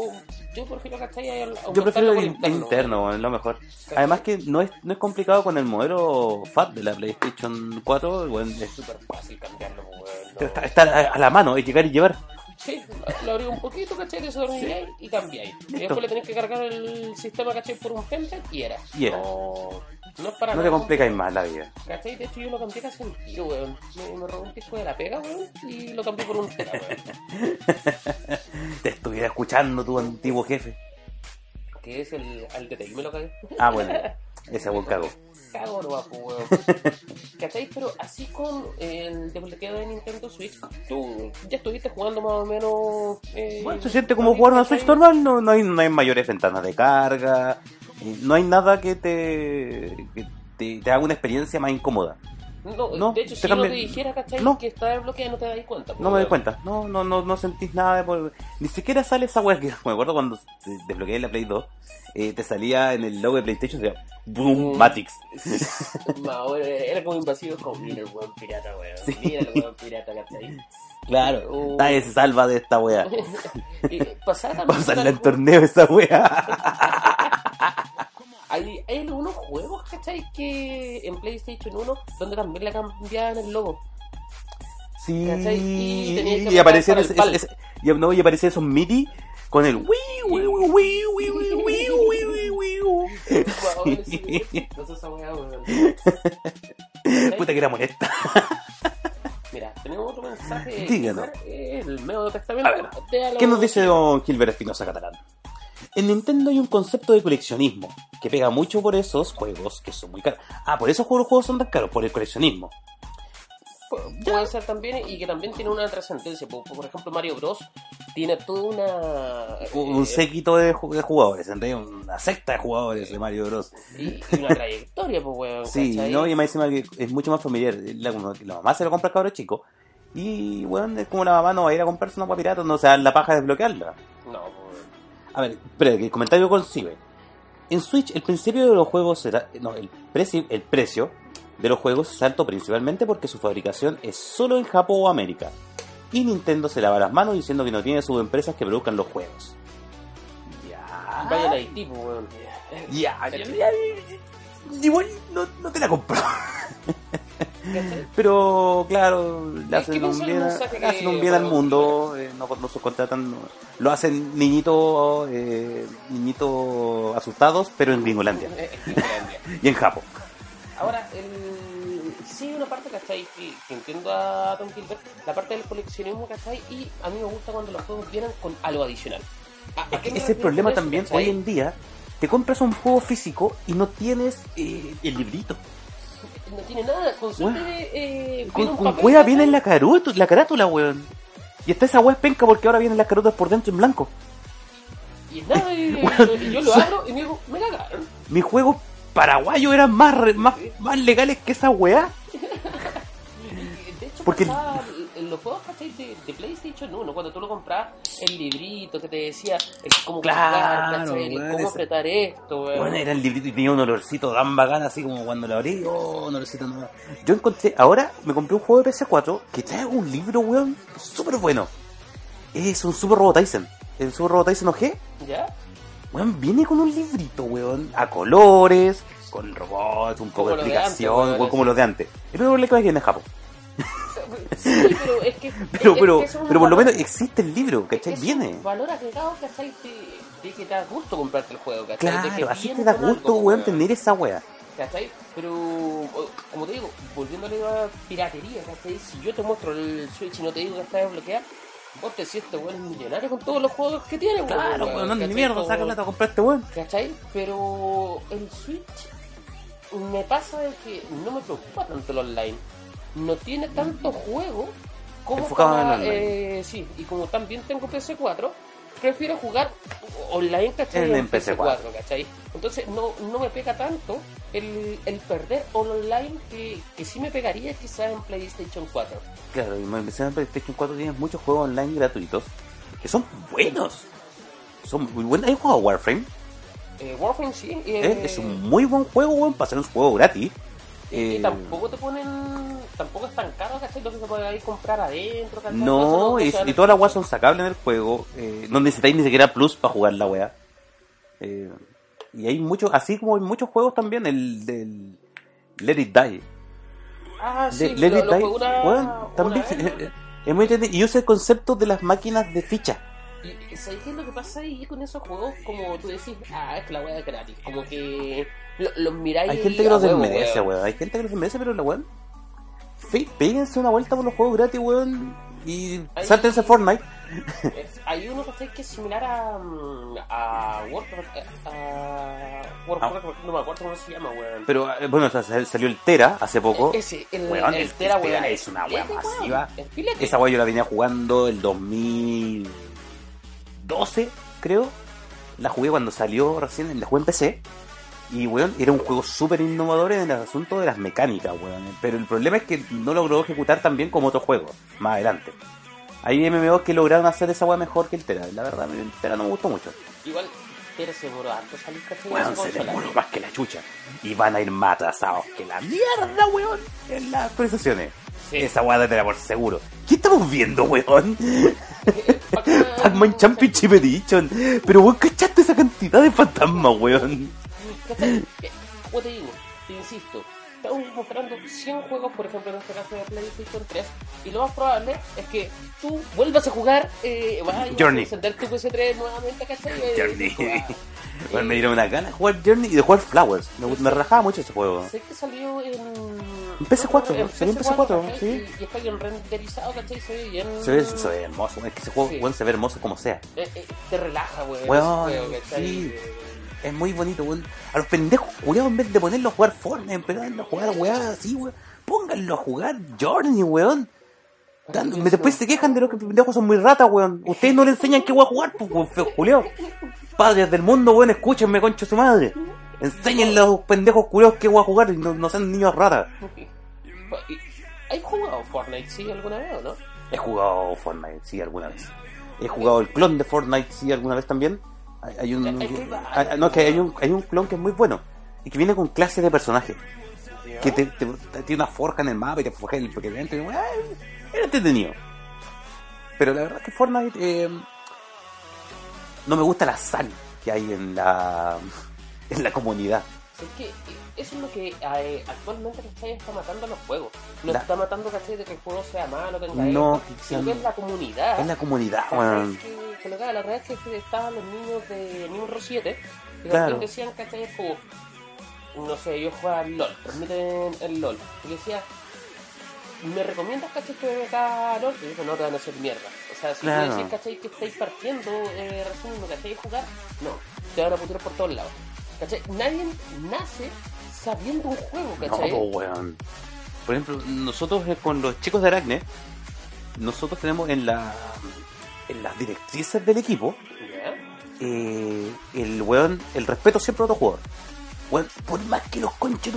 yo prefiero, ¿cachai?
Yo prefiero el interno, interno weón, lo mejor.
¿Cachai?
Además que no es, no es complicado con el modelo FAT de la PlayStation 4, weón, es-
Es súper fácil cambiarlo, pues, weón, no.
está, a la mano, es llegar y llevar.
Sí, lo abrí un poquito, ¿cachai? Desordenizáis y cambiáis. Y después le tenés que cargar el sistema, ¿cachai? Por un template y era.
Y era.
No, no es para
No te
nada
complicáis más la vida.
¿Cachai? De hecho, yo lo cambié casi al tiro, weón. Me, me robó un disco de la pega, weón, y lo cambié por un tera, weón.
Te estuviera escuchando tu antiguo jefe.
Que es el al de me lo cagué.
Ah, bueno, ese buen cago.
Cago no pues, weón. ¿Cachai? Pero así con el desbloqueo de Nintendo Switch, tú ya estuviste jugando más o menos. Eh,
Bueno, se siente como jugar una. Switch normal, no, no, hay, no hay mayores ventanas de carga, no hay nada que te, que te, te haga una experiencia más incómoda.
No,
No,
de hecho, si yo no te dijera, ¿cachai?
No.
Que está desbloqueado, no te das cuenta.
No me doy cuenta, no, no, no, no sentís nada de. Ni siquiera sale esa wea que me acuerdo cuando desbloqueé la Play 2, eh, te salía en el logo de PlayStation, decía Boom
Mm.
Matix.
Ma, weón, era como invasivo, como mira el weón pirata, weón.
Sí.
Mira el weón pirata, ¿cachai?
Claro,
Uh.
nadie se salva de esta Pasarla en
algo-
torneo esa wea.
Hay, hay algunos ¿cachai? Que en PlayStation 1, donde también la cambiaban el logo.
Sí,
y,
y, y aparecían es,
es,
es, y, no, y aparecía esos MIDI con el Puta que era molesta.
Mira, tenemos otro mensaje. El medio testamento.
¿Qué nos dice don Gilbert Espinosa Catalán? En Nintendo hay un concepto de coleccionismo que pega mucho por esos juegos que son muy caros. Ah, por eso los juegos son tan caros, por el coleccionismo.
Pu- Puede ser también, y que también tiene una trascendencia. Por, por ejemplo, Mario Bros. tiene toda una.
Un
eh,
séquito de, ju- de jugadores, en realidad una secta de jugadores de Mario Bros.
y, y una trayectoria, pues, weón.
Sí,
¿cachai?
no, y más encima que es mucho más familiar. La, mamá se lo compra al cabro chico. Y, bueno, es como la mamá no va a ir a comprarse una pirata, no se da la paja de desbloquearla.
No,
A ver, que el comentario concibe. En Switch, el principio de los juegos será. No, el, precio el precio de los juegos es alto principalmente porque su fabricación es solo en Japón o América. Y Nintendo se lava las manos diciendo que no tiene subempresas que produzcan los juegos. Ya.
Vayan a Haití, pues, weón.
Ya, ya, Igual no, no te la compro.
¿Cachai?
Pero claro, le
que
hacen un bien, le hacen
que-
un bien al mundo, eh, no, no subcontratan, no- lo hacen niñitos eh, niñitos asustados, pero en Gringolandia
Eh,
y en Japón.
Ahora, el... sí una parte, ¿cachai? Que, que entiendo a Tom Gilbert, la parte del coleccionismo, ¿cachai? Y a mí me gusta cuando los juegos vienen con algo adicional. ¿A- a qué
que ese es el
refiero
problema
eso,
también
cachai?
hoy en día. Te compras un juego físico y no tienes eh, el librito.
No tiene nada, con suerte eh,
Con, con
¿cachai?
viene en la, la carátula, weón. Y está esa wea es penca porque ahora vienen las carotas por dentro en blanco.
Y nada, y, y- y yo lo abro y me digo, me cagaron.
Mi juego paraguayos eran más, más, más legales que esa weá.
De hecho,
Porque-
pasaba en los juegos ¿cachai? de, de PlayStation 1, cuando tú lo comprabas, el librito que te decía el cómo
Claro,
cómo apretar esto, weón.
Bueno, era el librito y tenía un olorcito tan bacán así como cuando lo abrí, oh, un olorcito nuevo. Yo encontré, ahora me compré un juego de PS4 que trae un libro, weón, súper bueno. Es un Super Robot Tyson. El Super Robot Tyson OG,
¿Ya?
weón, viene con un librito, weón, a colores, con robots, un poco
Como
de
de antes,
explicación,
weón,
weón, como los de antes. El único que viene en Japón.
Sí, pero es que.
Pero,
es-
pero,
que
por lo menos existe el libro, ¿cachai?
es
Viene.
un valor agregado, ¿cachai? De, de que te da gusto comprarte el juego, ¿cachai? de que
Claro, así
viene
te da gusto, weón, tener esa weá.
¿Cachai? Pero, como te digo, volviéndole a piratería, ¿cachai? Si yo te muestro el Switch y no te digo que está desbloqueado, vos te este weón millonario con todos los juegos que tiene, weón,
Claro, weón, no, ni mierda, saca plata a comprar este weón.
¿Cachai? Pero el Switch me pasa de que no me preocupa tanto el online. No tiene tanto juego como
Enfocado en online.
eh, sí, y como también tengo PC4, prefiero jugar online, ¿cachai?
En- en PC4,
¿cachai? Entonces no, no me pega tanto el, el perder online que, que sí me pegaría quizás en PlayStation 4.
Claro, y me en PlayStation 4 tienes muchos juegos online gratuitos que son buenos. Son muy buenos. ¿Has jugado Warframe?
Eh, Warframe sí,
¿Eh?
eh,
Es un muy buen juego, weón, para ser un juego gratis.
Y, y
Eh,
tampoco te ponen. Tampoco es tan caro, ¿cachai? Lo que se puede ahí comprar adentro, ¿cachai?
No, y, todas las weas son sacables en el juego. Eh, no necesitáis ni siquiera plus para jugar la wea. Eh, y hay muchos, así como hay muchos juegos también, el del Let It Die.
Ah, sí,
De- Let
lo-
It
lo
Die,
una- una
también es muy entretenido. Y usa el concepto de las máquinas de ficha.
Y ¿sabes qué es lo que pasa ahí con esos juegos? Como tú decís, ah, es que la wea es gratis. Como que lo- los miráis.
Hay gente que los desmerece,
weón.
Hay gente que los desmerece, pero la weón. Péguense una vuelta por los juegos gratis, weón. Y
Ahí-
sáltense Fortnite.
Hay uno que es similar a. mm, a Warcraft. eh, A. Warcraft, no me acuerdo cómo se llama, weón.
Pero eh, bueno, o sea, sal- salió el Tera hace poco.
Ese, el,
Weón,
el
el
Tera,
Tera
weón.
es una
weón,
masiva.
filete.
Esa weá yo la venía jugando el 2012, creo. La jugué cuando salió recién, la jugué en PC. Y weón, era un juego súper innovador en el asunto de las mecánicas, weón. Pero el problema es que no logró ejecutar tan bien como otros juegos, más adelante. Hay MMOs que lograron hacer esa weá mejor que el Tera. La verdad, el Tera no me gustó mucho.
Igual, Tera se demoró harto salir, ¿cachai?
Weón, se demoró más que la chucha. Y van a ir más atrasados que la mierda, weón, en las actualizaciones.
Sí.
Esa weá de Tera por seguro. ¿Qué estamos viendo, weón?
Pac-Man-
Pac-Man Championship Edition. Pero vos cachaste esa cantidad de fantasmas, weón.
Como te digo, te insisto, estamos mostrando 100 juegos, por ejemplo, en este caso de PlayStation 3, y lo más probable es que tú vuelvas a jugar, eh, vayas
Journey.
a encender tu PS3 nuevamente, ¿cachai? Eh,
Journey. Bueno, me
Eh,
dieron una gana de jugar Journey y de jugar Flowers. Me, me relajaba mucho ese juego.
Sé que salió en...
En PS4,
en
salió en PS4,
¿cachai?
sí.
Y, y está bien renderizado, ¿cachai? Se ve bien...
Se ve, se ve hermoso, es que ese juego
Sí.
weón, se ve hermoso como sea.
Eh, eh, te relaja, weón.
Weón,
ese juego,
sí.
Eh,
Es muy bonito, weón. A los pendejos culiados, en vez de ponerlos a jugar Fortnite, ponerlos a jugar weá así, weón. Pónganlo a jugar Journey, weón. Después se quejan de los que pendejos son muy ratas, weón. Ustedes no le enseñan qué voy a jugar, pues, weón, culiados. Padres del mundo, weón, escúchenme, concho su madre. Enseñenle a los pendejos culiados qué voy a jugar y no, no sean niños ratas.
¿Hay jugado Fortnite, sí, alguna vez o no?
He jugado Fortnite, sí, alguna vez. He jugado el clon de Fortnite, sí, alguna vez también. Hay, un,
Hay
ah, no, que hay un, hay un clon que es muy bueno y que viene con clases de personaje. Que te, te- te- tiene una forja en el mapa y te forja el ah, Era entretenido. Pero la verdad es que Fortnite eh, no me gusta la sal que hay en la en la comunidad.
Es que eh, eso es lo que eh, actualmente ¿cachai? está matando a los juegos. No
La-
está matando ¿cachai? de que el juego sea malo, tenga
No,
éxito, sino que es la comunidad.
Es la comunidad,
que, haga. La verdad es que estaban los niños de Nimbro 7 y
Claro.
decían ¿cachai? Como, no sé, ellos juegan LOL, transmiten el LOL. Y decía, ¿me recomiendas ¿cachai? que me meta a LOL? Y yo, no te van a hacer mierda. O sea, si
Claro.
tú decís ¿cachai? que estáis partiendo eh, recién no ¿cachai? jugar, no, te van a putear por todos lados. ¿Cachai? Nadie nace sabiendo un juego,
No,
¿cachai?
po, weón. Por ejemplo, nosotros eh, con los chicos de Aracne, nosotros tenemos en la en las directrices del equipo eh, el weón, el respeto siempre a otro jugador. weón, por más que los conches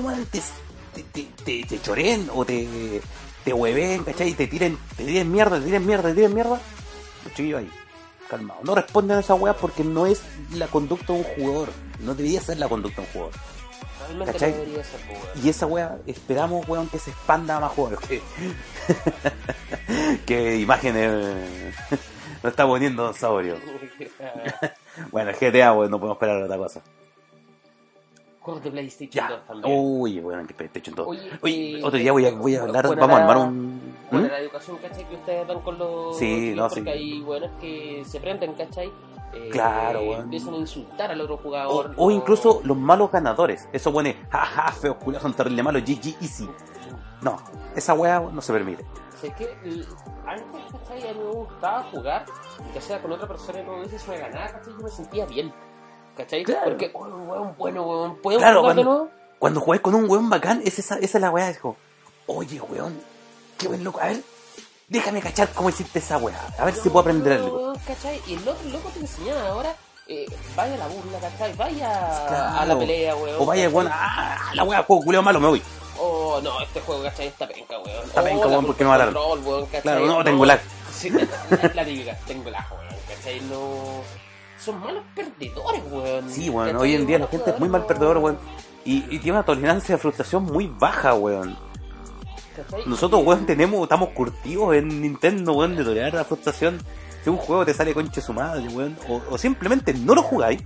te, te, te, te, choreen o te, te hueven, ¿cachai? Y te tiren, te tiren mierda, te tiren mierda, te tiren mierda, los chiquillos ahí, calmado. No responden a esa weá porque no es la conducta de un jugador. No debería ser la conducta de un jugador. ¿Cachai?
no ser, pues.
Y esa weá, esperamos, weón, que se expanda a más jugadores. Que, que imágenes nos está poniendo Saurio. Bueno, el GTA, weón, no podemos esperar otra cosa.
Juegos de PlayStation
Ya.
2 también.
Uy, weón, que en todo.
Oye,
Oye,
eh,
otro día voy a, voy a hablar, vamos a armar un...
Bueno,
¿Mm?
la educación, ¿cachai? Que ustedes dan con los
Sí, no,
porque
sí.
hay buenos que se prenden, ¿cachai? Eh,
Claro, weón.
Empiezan a insultar al otro
O,
jugador.
o
no-
incluso los malos ganadores. Eso pone, jaja, feos culiados son terrible malos, GG easy. No, esa weá no se permite.
Sé que antes, ¿cachai? A mí me gustaba jugar, ya sea con otra persona y eso, si me ganaba, ¿cachai? Yo me sentía bien. ¿Cachai?
Claro.
Porque, oh, weón, bueno, weón, ¿podemos
Claro,
jugar de
cuando-
nuevo?
Cuando juegas con un weón bacán, es esa, esa es la weá. Dijo, oye weón, qué buen loco. A ver, déjame cachar cómo hiciste esa weá. A ver si puedo aprender
No,
algo.
¿cachai? Y el otro loco te enseñaba ahora, eh, vaya a la burla, ¿cachai? Vaya
Claro.
a la pelea, weón.
O vaya, weón, ah, la weá, juego culiao malo, me voy.
Oh, no, este juego, ¿cachai? Está penca, weón.
Está
Oh,
penca, weón, porque no va a
del
dar.
control, weón, ¿cachai?
Claro, no, tengo lag.
Sí, la, la típica, tengo lag, weón, ¿cachai? No... Son malos perdedores, weón.
Sí, weón,
¿cachai?
hoy en día la gente es muy mal perdedor, weón. Y, y tiene una tolerancia de frustración muy baja, weón. Nosotros, weón, tenemos, estamos curtidos en Nintendo, weón, de tolerar la frustración. Si un juego te sale conche su madre, weón, o, o simplemente no lo jugáis,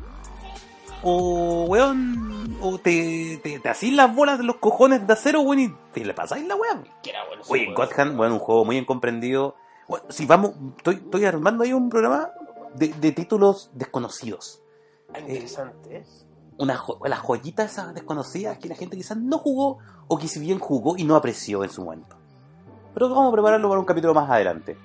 o, weón, o te, te, te hacís las bolas de los cojones de acero, weón, y te le pasáis la weón.
bueno
Oye,
weón.
God Hand, bueno, un juego muy incomprendido. Bueno, si vamos, estoy, estoy armando ahí un programa de, de títulos desconocidos.
Ah, interesante, ¿eh?
Una jo- las joyitas esas desconocidas que la gente quizás no jugó o que si bien jugó y no apreció en su momento. Pero vamos a prepararlo para un capítulo más adelante.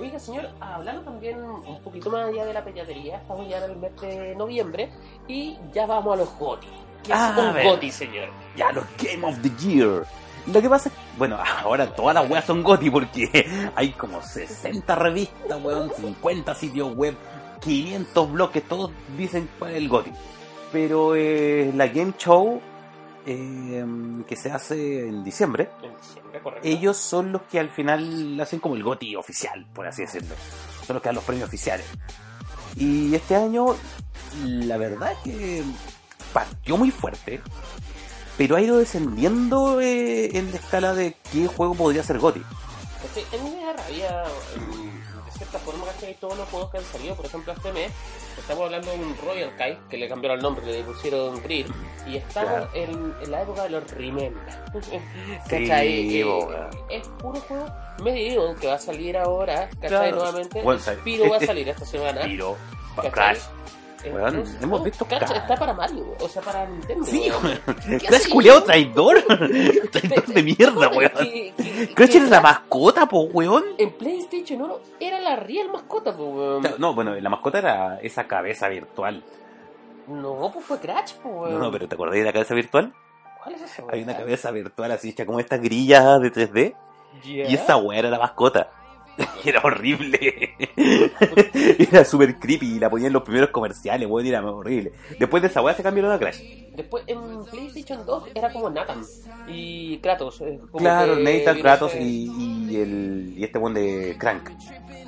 Oiga, señor, hablando también un poquito más allá de la peñatería, estamos ya en el mes de noviembre y ya vamos a los GOTI. ¿Qué
Ah,
es un señor?
Ya, los Game of the Year. Lo que pasa es bueno, ahora todas las weas son GOTI porque hay como 60 revistas, weón, 50 sitios web, 500 bloques, todos dicen cuál es el GOTI. Pero eh, la Game Show, eh, que se hace en diciembre,
En diciembre, correcto.
ellos son los que al final hacen como el GOTI oficial, por así decirlo. Son los que dan los premios oficiales. Y este año, la verdad es que partió muy fuerte, pero ha ido descendiendo eh, en la escala de qué juego podría ser GOTI.
¿Cachai? A mí me da rabia, mm, de cierta forma, ¿cachai? Todos los juegos que han salido, por ejemplo, este mes, estamos hablando de un Royal Kai, que le cambiaron el nombre, le pusieron Grid, y estamos
Claro.
en, en la época de los Remember. ¿Cachai? Eh, es puro juego medio que va a salir ahora, ¿cachai?
Claro.
Nuevamente. Piro va a salir esta semana. ¿cachai?
Crash. Weón, hemos
no,
visto
Crash
Crash.
está para Mario, o sea, para Nintendo.
Sí,
weón.
weón.
¿Qué
Crash
hace?
culiao traidor. traidor de mierda, weón. Crash era la mascota, po, weón.
En PlayStation 1 era la real mascota, pues, weón.
No, bueno, la mascota era esa cabeza virtual.
No, pues fue Crash,
No,
weón.
no, pero ¿te acordás de la cabeza virtual?
¿Cuál es ese,
Hay una
weón?
cabeza virtual así hecha como estas grillas de 3D.
Ya.
Y esa weá era la mascota. Y era horrible. era super creepy y la ponían en los primeros comerciales, weón, era horrible. Después de esa weá se cambiaron a Crash.
Después en PlayStation 2 era como Nathan y Kratos. eh, como
Claro,
que
Nathan, Kratos
ese-
y, y el y este weón de Crank.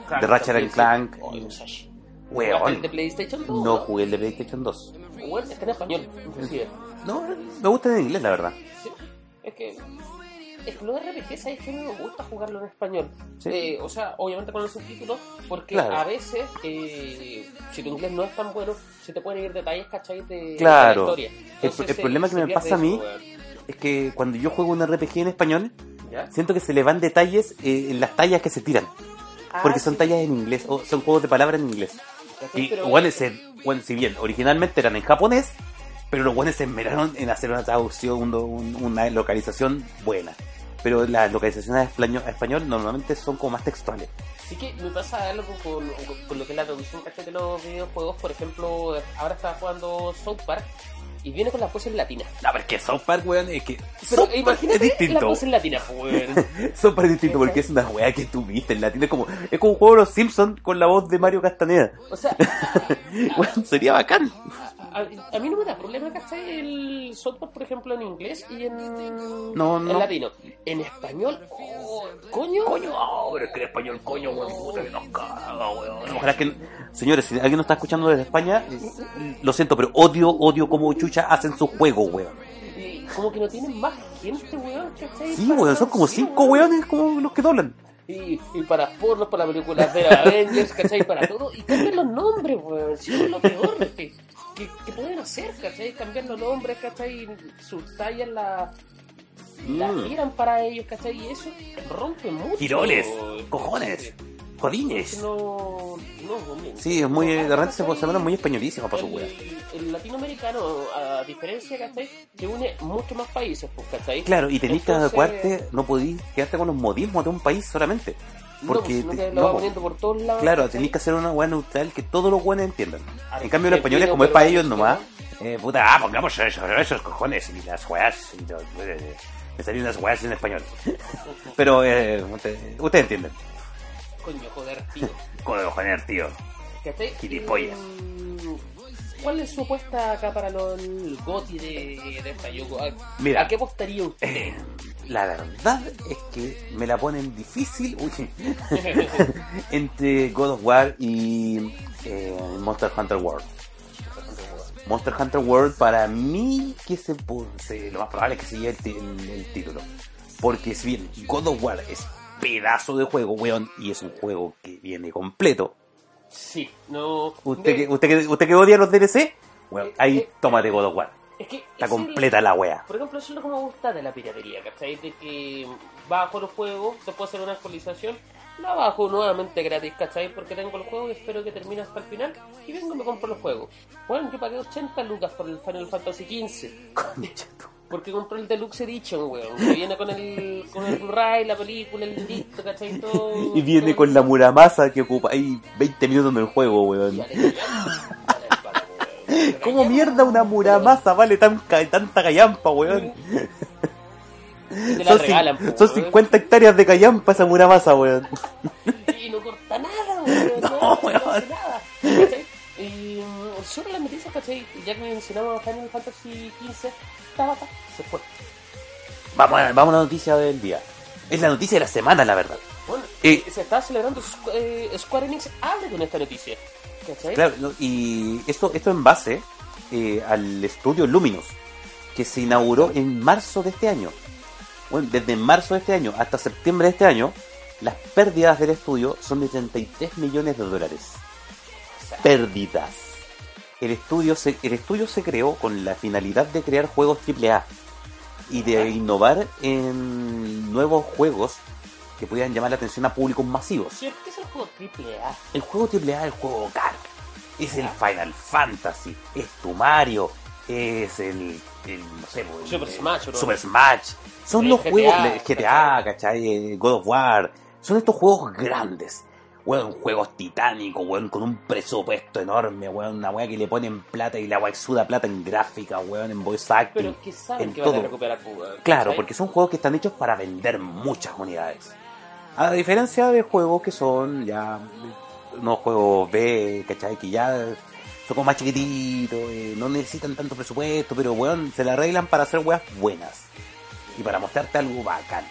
Crank
de Ratchet and Clank.
Musashi.
Weón.
¿El de PlayStation 2?
No jugué el de PlayStation 2.
Bueno, está en español, inclusive.
No, me gusta en inglés, la verdad.
Sí, es que. Es que los RPG, ¿sabes que me gusta jugarlo en español?
Sí.
Eh, o sea, obviamente con el subtítulo, porque
Claro.
a veces, eh, si tu inglés no es tan bueno, se te pueden ir detalles, ¿cachai? De,
Claro.
de la historia.
El-
Entonces,
el
se-
problema que me pasa a mí-
eso, weón.
Es que cuando yo juego un RPG en español,
¿Ya?
siento que se le van detalles eh, en las tallas que se tiran. Porque
Ah,
son
sí,
tallas en inglés, o son juegos de palabras en inglés. Y bueno, ese, bueno, si bien originalmente eran en japonés, pero los buenos se esmeraron en hacer una traducción, un- un- una localización buena. Pero las localizaciones a español, normalmente son como más textuales.
Sí que me pasa algo con, con lo que es la traducción de los videojuegos. Por ejemplo, ahora estaba jugando South Park y viene con la pose en latina.
No, porque South Park, weón, es que
Pero
South
imagínate
es distinto.
la pose en latina, pues, weón.
South Park es distinto porque es una weá que tú viste en latino. Es como, es como un juego de los Simpsons con la voz de Mario Castaneda.
O sea,
Weón, sería bacán.
A, a mí no me da problema, ¿cachai? El software, por ejemplo, en inglés y en,
No,
en
no.
latino. En español, oh, coño.
Coño, oh, pero es que el español, coño, weón, puta que nos caga, weón. Ojalá que, señores, si alguien nos está escuchando desde España, lo siento, pero odio, odio como chucha hacen su juego, weón.
Y como que no tienen más gente, weón, ¿cachai?
Sí, weón, son como
sí,
cinco
weón.
weones como los que doblan.
Y, y para pornos, para películas de Avengers, ¿cachai? Para todo. Y cambian los nombres, weón. Si es lo peor que, que, que pueden hacer, ¿cachai? Cambiar los nombres, ¿cachai? Sus tallas la, la
Mm.
para ellos, ¿cachai? Y eso rompe mucho.
Girones, cojones, jodines.
No, no, hombre.
Sí, es muy,
No,
de repente se, ponen muy españolísimos para su
el,
weón.
el latinoamericano, a diferencia, ¿cachai? Que une muchos más países, pues, ¿cachai?
Claro, y tenés que adecuarte, no podís quedarte con los modismos de un país solamente.
No,
Porque,
pues,
te- no,
por todos lados.
claro, tenés que hacer una weá neutral que todos los buenos entiendan.
Ahora,
En cambio, los españoles, como es para ellos nomás, eh, puta, ah, pongamos eso, esos cojones y las weas. y todo, eh, me salieron unas weas en español. Pero eh, ustedes ustedes entienden.
Coño, joder, tío.
Joder, joder, tío. Gilipollas.
Mm, ¿Cuál es su apuesta acá para los el GOTI de, de esta
Mira.
¿A qué apostaría usted?
Eh, la verdad es que me la ponen difícil uy, entre God of War y eh, Monster Hunter World. Monster Hunter World para mí que se, se- lo más probable es que se lleve el, el- título. Porque si bien God of War es pedazo de juego, weón, y es un juego que viene completo.
sí, no.
¿Usted, que, usted, que, usted que odia los DLC? Bueno, ahí tómate God of War.
Es que
Está
es el-
completa la wea.
Por ejemplo, eso es lo que me gusta de la piratería, ¿cachai? De que bajo los juegos, después hacer una actualización, la bajo nuevamente gratis, ¿cachai? Porque tengo el juego y espero que termine hasta el final y vengo y me compro los juegos. Bueno, yo pagué 80 lucas por el Final Fantasy XV. Porque compré el Deluxe Edition, weón. Que viene con el, con el Blu-ray, la película, el disco, ¿cachai? Todo,
Y viene
todo
con la Muramasa que ocupa ahí 20 minutos en el juego, weón.
Vale, callampa, vale, vale, weón.
¿Cómo mierda una Muramasa vale tan tanta callampa, weón?
Y te la
Son,
regalan, po,
son
weón.
50 hectáreas de callampa esa Muramasa, weón.
Y no corta nada, weón.
No, weón.
hace nada. mm, sobre las noticias, ¿cachai? Ya que mencionamos Final Fantasy XV, Tabata se fue.
Vamos a, vamos a la noticia del día. Es la noticia de la semana, la verdad.
Bueno,
Eh.
se está celebrando eh, Square Enix abre con esta noticia.
Claro, y esto, esto en base eh, al estudio Luminous, que se inauguró en marzo de este año. Bueno, desde marzo de este año hasta septiembre de este año, las pérdidas del estudio son de 33 millones de dólares. Pérdidas. El estudio, el estudio se creó con la finalidad de crear juegos AAA y de innovar en nuevos juegos que pudieran llamar la atención a públicos masivos.
¿Qué es el juego triple A?
El juego AAA es el juego caro. Es el Final Fantasy, es tu Mario, es el, el, no sé, pues,
Super
el-
Smash, bro.
Super Smash. Son
El
los
GTA,
juegos, el GTA, ¿cachai? God of War. Son estos juegos grandes. Weón, juegos titánicos, weón, con un presupuesto enorme, weón, una weá que le ponen plata y la weá exuda plata en gráfica, weón, en voice acting.
Pero que saben
en
que van a
todo.
recuperar, weón,
Claro, porque son juegos que están hechos para vender muchas unidades. A diferencia de juegos que son ya unos juegos B, ¿cachai? Que ya son como más chiquititos, eh, no necesitan tanto presupuesto, pero weón, se la arreglan para hacer weas buenas y para mostrarte algo bacán.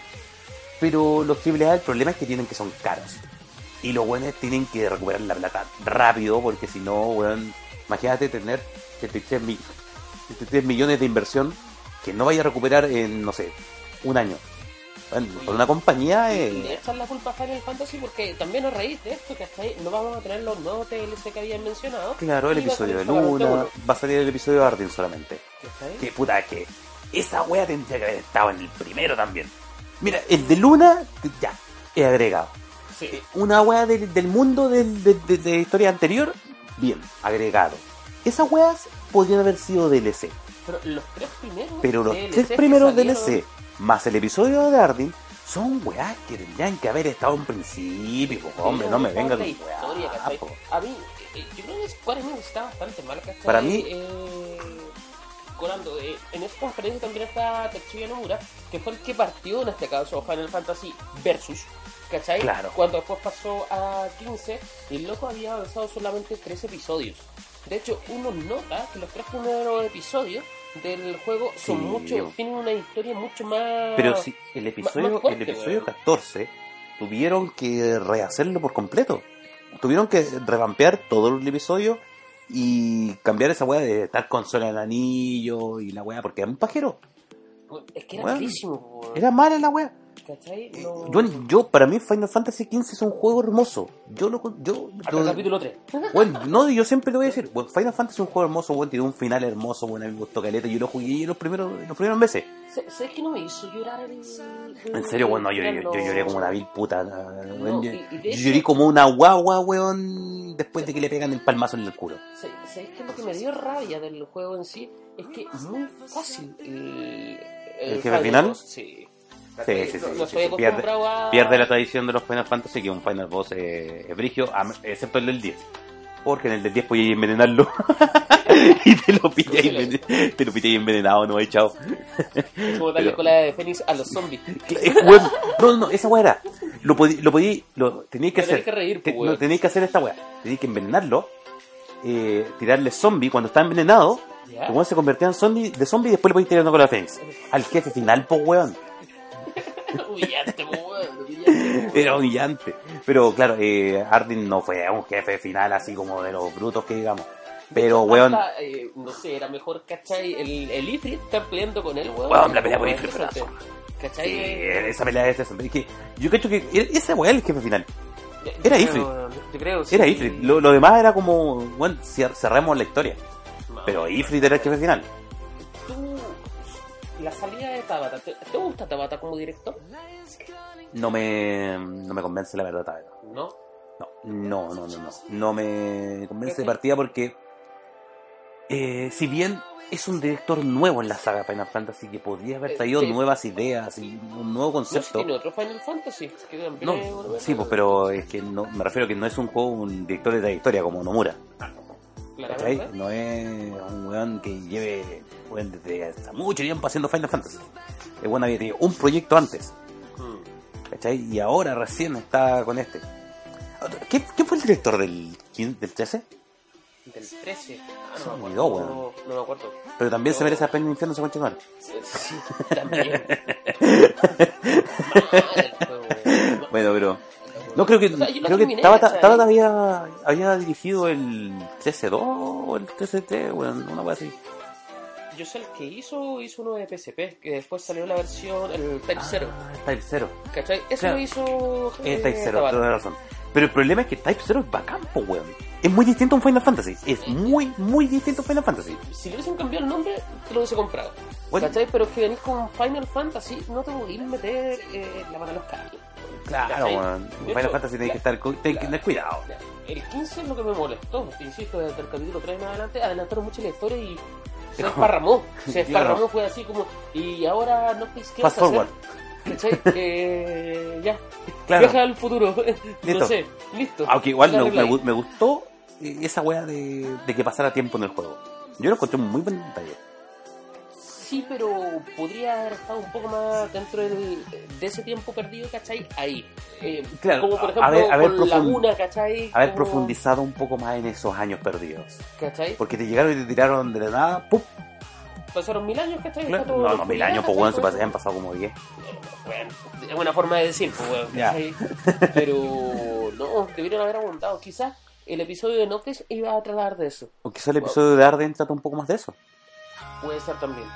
Pero los AAA el problema es que tienen que son caros. Y los buenos tienen que recuperar la plata rápido, porque si no, weón, imagínate tener 33, mi- 33 millones de inversión que no vaya a recuperar en, no sé, un año. Bueno, por una compañía,
Y le
eh,
echan la culpa a Final Fantasy porque también a raíz de esto, ¿cachai? No vamos a tener los nuevos DLC que habían mencionado.
claro, el episodio de Luna,
uno,
va a salir el episodio de Arden solamente. Que puta, que esa wea tendría que haber estado en el primero también. Mira, el de Luna, ya, he agregado.
Sí.
Una wea del, del mundo de, de- de historia anterior, bien, agregado. Esas weas podrían haber sido DLC.
Pero los tres primeros.
Pero los tres primeros
salieron-
DLC más el episodio de Arden son weas que tendrían que haber estado en principio. po, hombre, no me
la
con
historia,
po.
A mí, eh, yo creo que Square Enix está bastante mal, ¿cachai?
Para mí-
Eh, Corando, eh, en esta conferencia también está Tetsuya Nomura, que fue el que partió en este caso Final Fantasy Versus, ¿cachai?
Claro.
Cuando después pasó a 15, y el loco había avanzado solamente 3 episodios. De hecho, uno nota que los tres primeros episodios del juego son
Sí.
mucho, tienen una historia mucho más.
Pero sí, el episodio,
más fuerte,
el episodio
weón.
14 tuvieron que rehacerlo por completo. Tuvieron que revampear todo el episodio y cambiar esa weá de estar consola en anillo y la weá, porque era un pajero.
Es que era malísimo.
Era mala la weá.
¿Cachai?
Eh,
No-
Yo, yo, para mí Final Fantasy XV es un juego hermoso. Yo lo, yo,
Hasta el capítulo 3.
bueno, no, yo siempre te voy a decir, bueno, Final Fantasy es un juego hermoso, bueno, tiene un final hermoso, bueno, a mí me gustó caleta, yo lo jugué los primeros, los primeros meses.
¿Sabes que no me hizo llorar el.
En serio, bueno, yo, yo,
no.
yo lloré como una vil puta.
No,
yo,
y- y
yo lloré como una guagua, weón, después de que le pegan el palmazo en el culo.
¿Sabes es lo que me dio rabia del juego en sí? Es que es muy fácil el.
¿El jefe final?
Sí.
Sí, sí, sí,
No, no
sí,
estoy
sí, pierde,
acostumbrado a.
pierde la tradición de los Final Fantasy que un Final Boss eh, es brigio, excepto el del 10. Porque en el del 10 podías envenenarlo y te lo pillas enven- te lo pillas envenenado, no, echado.
Es como darle
pero-
cola de Fénix a los zombies.
No, no, esa weá era. Lo podí, lo podí, lo teníais que
Te
hacer.
que reír,
Te-
pues,
no, teníais que hacer esta weá. Teníais que envenenarlo, eh, tirarle zombie cuando está envenenado. Weón se convertía en zombie, de zombie y después le podéis tirar una cola de Fénix. Al jefe final, po weón.
Humillante, weón, humillante,
Era
weón.
humillante. Pero claro, eh, Ardyn no fue un jefe final así como de los brutos que digamos. Pero weón,
Hasta, eh, no sé, era mejor, ¿cachai? El, el Ifrit estar peleando con él, weón.
Weón, la pelea con Ifrit.
¿Cachai?
sí, esa pelea es esa. Es que yo creo que ese weón era el jefe final.
yo
era
creo-
Ifrit.
Yo creo, sí.
Era Ifrit. Lo, lo demás era como, cier- cerramos la historia. Pero Ifrit era el jefe final.
La salida de Tabata, ¿te, te gusta Tabata como director?
No me, no me convence la verdad, Tabata.
¿No?
No, no, no, no, no. No me convence de partida porque, eh, si bien es un director nuevo en la saga Final Fantasy que podría haber
Eh,
traído
sí.
nuevas ideas y un nuevo
No si
concepto.
tiene otro Final Fantasy. Que también
No,
es
sí, pues, pero es que no, me refiero a que no es un juego, un director de trayectoria como Nomura.
Claramente.
No es un weón que lleve weón, desde hace mucho tiempo haciendo Final Fantasy. El weón había tenido un proyecto antes,
Mm.
¿cachai? Y ahora recién está con este. ¿Qué, ¿Quién fue el director del, 15 del 13?
Del 13. Ah,
Se
no,
me olvidó, weón.
no me acuerdo.
Pero también se
No.
merece la pena el infierno, se concha de madre.
Sí, también. Juego, weón.
Bueno, pero. No, creo que,
O sea,
creo que Tabata. Tabata había, había dirigido el 13-2 o el 13-3, bueno, una cosa así.
Yo sé el que hizo, hizo uno de PSP, que después salió la versión, el Type 0.
Ah, Type 0.
¿Cachai? Eso
Claro.
lo hizo. Eh,
Type 0,
Tabata.
toda la razón. Pero el problema es que Type 0 es bacán, po, weón. Es muy distinto a un Final Fantasy. Es muy, muy distinto a un Final Fantasy.
Si le hubiesen cambiado el nombre, te lo hubiese comprado.
Bueno.
¿Cachai? Pero es que venís con Final Fantasy, no te podéis meter eh, la mano en los cables.
Claro, weón. Final Fantasy
la-
que estar, cu- tiene que tener cuidado.
El 15 es lo que me molestó, insisto, desde el capítulo 3 en adelante, adelantaron mucho la historia y se desparramó. Se desparramó,
Claro.
fue así como, y ahora no pues, ¿qué vas
Fast
a hacer? Eh, ya.
Claro.
Viaja al futuro.
Listo.
No sé, listo.
Aunque igual me, me, me gustó eh, esa weá de, de que pasara tiempo en el juego. Yo lo encontré muy buen detalle.
Sí, pero podría haber estado un poco más dentro del- de ese tiempo perdido, ¿cachai? Ahí. Eh,
Claro,
como por
a-
ejemplo
haber- haber
con Laguna, ¿cachai?
Haber
Como-
profundizado un poco más en esos años perdidos.
¿Cachai?
Porque te llegaron y te tiraron de la nada, ¡pum!
Pasaron mil años, ¿cachai?
Claro.
Todo
No, no, mil años, pues weón, se han pasado como 10.
Bueno, es una forma de decir, pues. ¿cachai? Pero no, debieron haber aguantado. Quizás el episodio de Noctis iba a tratar de eso.
O quizá el episodio de Arden trata un poco más de eso.
Puede ser también.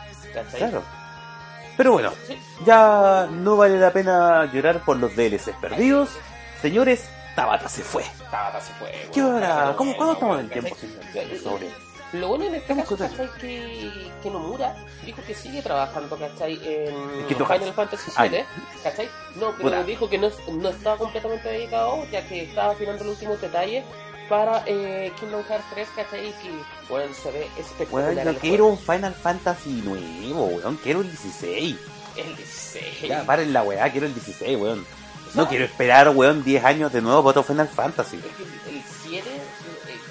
¿Cachai?
Claro. Pero bueno,
Sí.
ya no vale la pena llorar por los DLCs perdidos. Señores, Tabata se fue.
Tabata se fue.
¿Qué hora? ¿Cómo, ¿Cuándo estamos en el tiempo? Sobre.
Lo bueno en este. Que, que Nomura dijo que sigue trabajando, ¿cachai? En Final
Hearts.
Fantasy
Ah,
VII, ¿cachai? No, pero dijo que no, no estaba completamente dedicado, ya que estaba afinando los últimos detalles para eh, Kingdom Hearts 3, ¿cachai? Que, bueno, se ve espectacular.
Weón, yo
el
quiero
juego.
un Final Fantasy nuevo, weón. Quiero el 16.
El 16.
Ya, paren la weá, quiero el 16, weón.
O sea,
No quiero esperar, weón, 10 años de nuevo para otro Final Fantasy.
que El 7 eh,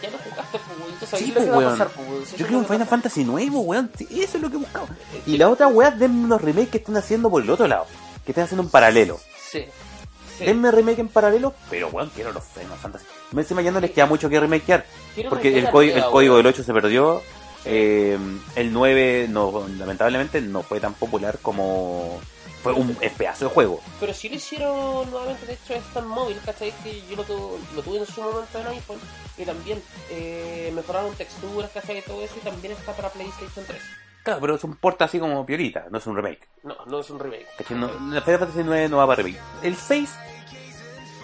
ya lo jugaste, pues, weón.
Sí,
lo
pues,
que va a
weón.
pasar, pues, weón.
Yo quiero un Final. Fantasy nuevo, weón. Eso es lo que he buscado. Y la otra weá, denme unos remakes que están haciendo por el otro lado. Que están haciendo un paralelo.
Sí. Sí.
Denme remake en paralelo, pero weón, quiero los Final Fantasy. Me encima ya no les queda mucho que remakear.
Quiero
Porque el, código- el del 8 se perdió. eh, el 9 no, lamentablemente no fue tan popular como fue un pedazo de juego.
Pero si lo hicieron nuevamente, de hecho, es tan móvil, ¿cachai? Que yo lo, tu- lo tuve en su momento en iPhone y también eh, mejoraron texturas, ¿cachai? Y todo eso y también está para PlayStation 3.
Claro, pero es un porta así como piolita, no es un remake.
No, no es un remake.
¿cachai? No, la Final Fantasy 9 no va para remake. El 6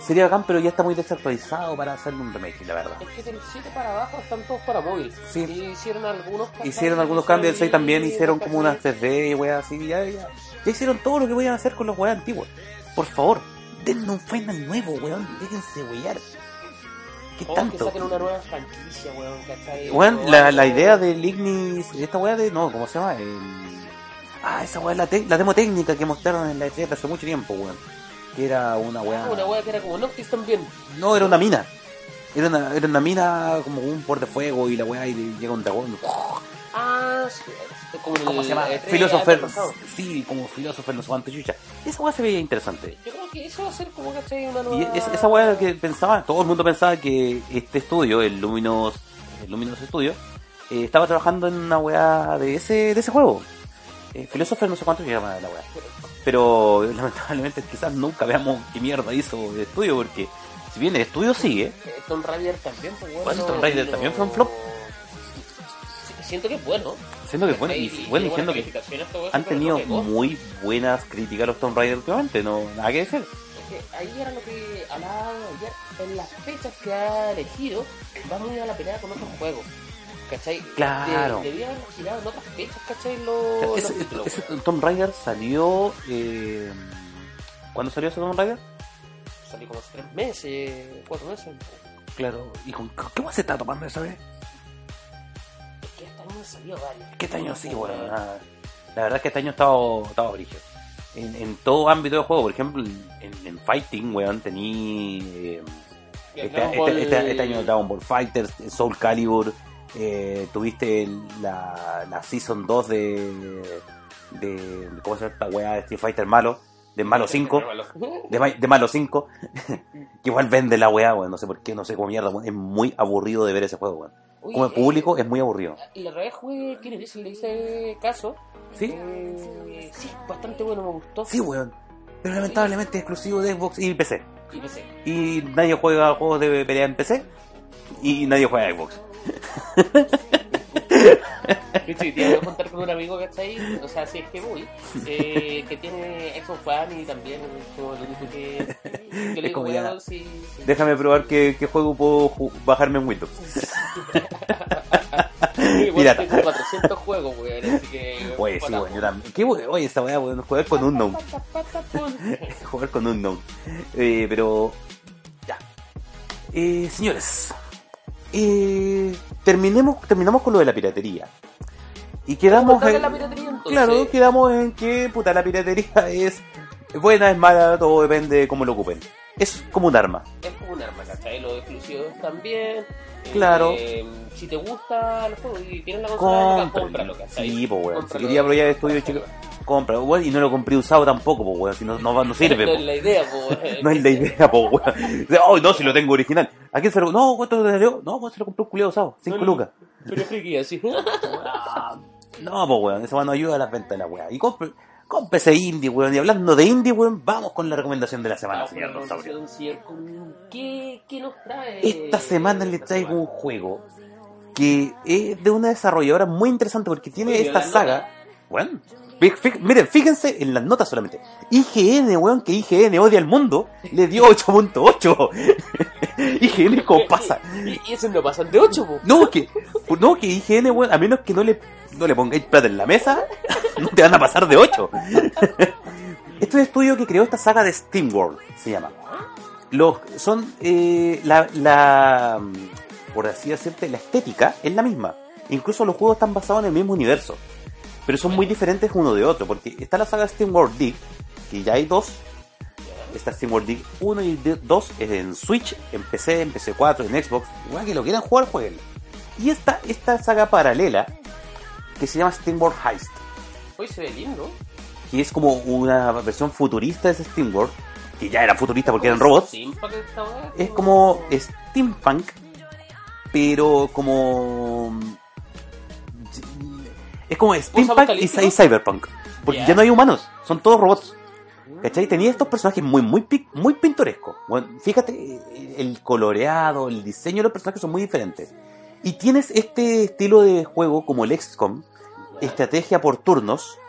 sería bacán, pero ya está muy desactualizado para hacerle un remake, la verdad.
Es que del 7 para abajo están todos para móvil.
Sí.
Y hicieron algunos ¿cachai?
Hicieron algunos cambios, el 6 también hicieron como unas
¿cachai?
3D y weas así, ya, ya. Ya hicieron todo lo que podían hacer con los weas antiguos. Por favor, denme un final nuevo, weón, déjense wear. ¿Qué
O que
tanto?
saquen una nueva franquicia, weón, ¿cachai?
Weón,
O
la, idea del Ignis, esta wea de, no, ¿cómo se llama? El- Ah, esa es la, te- la demo técnica que mostraron en la E3 hace mucho tiempo, weón. Que era una wea...
Ah, una wea que era como Noctis también.
No, era una mina. Era una, era una mina como un por de fuego y la wea y llega un dragón.
Ah, sí, como el
¿Cómo se llama?
E3
Philosopher.
año pasado.
Sí, como Philosopher, no sé cuánto chucha. Esa weá se veía interesante.
Yo creo que eso va a ser como, ¿cachai? Una
Y
nueva...
es- esa weá que pensaba, todo el mundo pensaba que este estudio, el Luminous, el Luminous Studio, eh, estaba trabajando en una weá de ese, de ese juego. Eh, Philosopher no sé cuánto se llama la weá. Pero lamentablemente quizás nunca veamos qué mierda hizo el estudio, porque si bien el estudio sigue,
Eh, Tomb Raider también, pues bueno.
Bueno,
no-
Tomb Raider también fue un flop.
Siento que es bueno.
siendo que bueno, y, bueno, diciendo que han tenido muy buenas críticas los Tomb Raider últimamente, no, nada que decir.
Es que ahí era lo que hablaba ayer. En las fechas que ha elegido, va muy a la pelea con otros juegos. ¿Cachai?
Claro.
De- debía haber girado en otras fechas, ¿cachai? Los,
O sea,
los
ese,
títulos,
ese
weón.
Tomb Raider salió. Eh, ¿Cuándo salió ese Tomb Raider?
Salió como hace tres meses, cuatro meses.
Claro, ¿y con qué más se está tomando esa vez?
Es que este año salió varios.
¿Qué este año sí, bueno? nada. La verdad es que este año estaba, estaba brígido. En, en todo ámbito de juego, por ejemplo, en, en Fighting, weón, tení. eh, este, este- este- este año Dragon Ball Fighters, Soul Calibur, eh, tuviste la, la Season 2 de, de. ¿Cómo se llama esta weá de Street Fighter malo? De Malo 5. De, Ma- de Malo 5. que igual vende la weá, weón. No sé por qué, no sé cómo mierda, weón. Es muy aburrido de ver ese juego, weón. Como
eh,
público es muy aburrido.
Y la otra vez jugué Killer Instinct, le hice caso.
¿Sí?
Eh, sí, bastante bueno, me gustó.
Sí, weón. Pero lamentablemente es exclusivo de Xbox y PC.
Y PC.
Y nadie juega juegos de pelea en PC. Y nadie juega a Xbox.
Sí, sí, te voy a contar con un amigo que está ahí, o sea, si es que voy, eh, que tiene Xbox One y también como lo único que,
Es
le digo, bueno, sí, sí.
Déjame probar qué, qué juego puedo bajarme en Windows.
Igual
Pirata.
tengo 400 juegos, weón, así que...
Oye, sí,
bueno,
weón. Yo también. ¿Qué, weón? Oye, esta weá, weón. Jugar con Unknown. jugar con Unknown. Eh, pero. Ya. Eh, señores. Eh, terminemos, terminamos con lo de la piratería. Y quedamos en.
la piratería, entonces.
Claro, quedamos en que puta la piratería es buena, es mala, todo depende de cómo lo ocupen. Es como un arma.
Es como un arma, ¿cachai? Los exclusivos también.
Claro.
Eh, si te gusta el juego y tienes la consola, cómpralo, ¿cachai?
Sí, pues weón. Si quería apoyar estudios chicos, compra. Weón, y no lo compré usado tampoco, pues weón. Si no, no, no sirve,
No
po.
es la idea, po.
No es la idea, po, weón. Oh, no, si lo tengo original. ¿A quién se lo No, ¿cuánto le salió? No, pues se lo compré un culiado usado. Cinco
No,
lucas.
Pero friki, así.
No, pues weón. Eso no ayuda a las ventas de la weá. Y compre, cómprese indie, weón. Y hablando de indie, weón, vamos con la recomendación de la semana,
Vamos
señor
con- ¿Qué, ¿Qué nos trae?
Esta semana le traigo un juego que es de una desarrolladora muy interesante porque tiene esta saga. Bueno, miren, fíjense en las notas solamente. IGN, weón, que IGN odia al mundo, le dio 8.8. IGN, ¿cómo pasa?
Y, y esos no pasan de 8, po.
No, que, no, que IGN, weón, a menos que no le, no le pongáis plata en la mesa, no te van a pasar de 8. Este es un estudio que creó esta saga de SteamWorld, se llama. Los, son, eh, la, la, mm, por así decirte, la estética es la misma. Incluso los juegos están basados en el mismo universo. Pero son muy diferentes uno de otro, porque está la saga SteamWorld Dig, que ya hay dos. Está SteamWorld Dig 1 y 2 es en Switch, en PC, en PC4, en Xbox. Igual que lo quieran jugar, jueguenlo. Y está esta saga paralela, que se llama SteamWorld Heist
Hoy se ve lindo.
que es como una versión futurista de ese SteamWorld, que ya eran futuristas porque eran robots. Es como steampunk, pero como... Es como steampunk y, cyberpunk. Porque
Ya.
ya no hay humanos, son todos robots. ¿Cachai? Tenía estos personajes muy, muy, muy pintorescos. Bueno, fíjate, el coloreado, el diseño de los personajes son muy diferentes. Y tienes este estilo de juego como el XCOM, estrategia por turnos,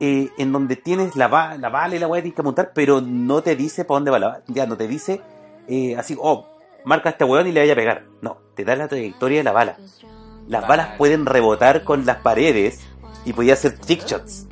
eh, en donde tienes la, la bala y la weá tienes que apuntar, pero no te dice para dónde va la bala. Ya no te dice eh, así, oh, marca a este weón y le vaya a pegar. No, te da la trayectoria de la bala. Las balas pueden rebotar con las paredes y podía hacer trickshots.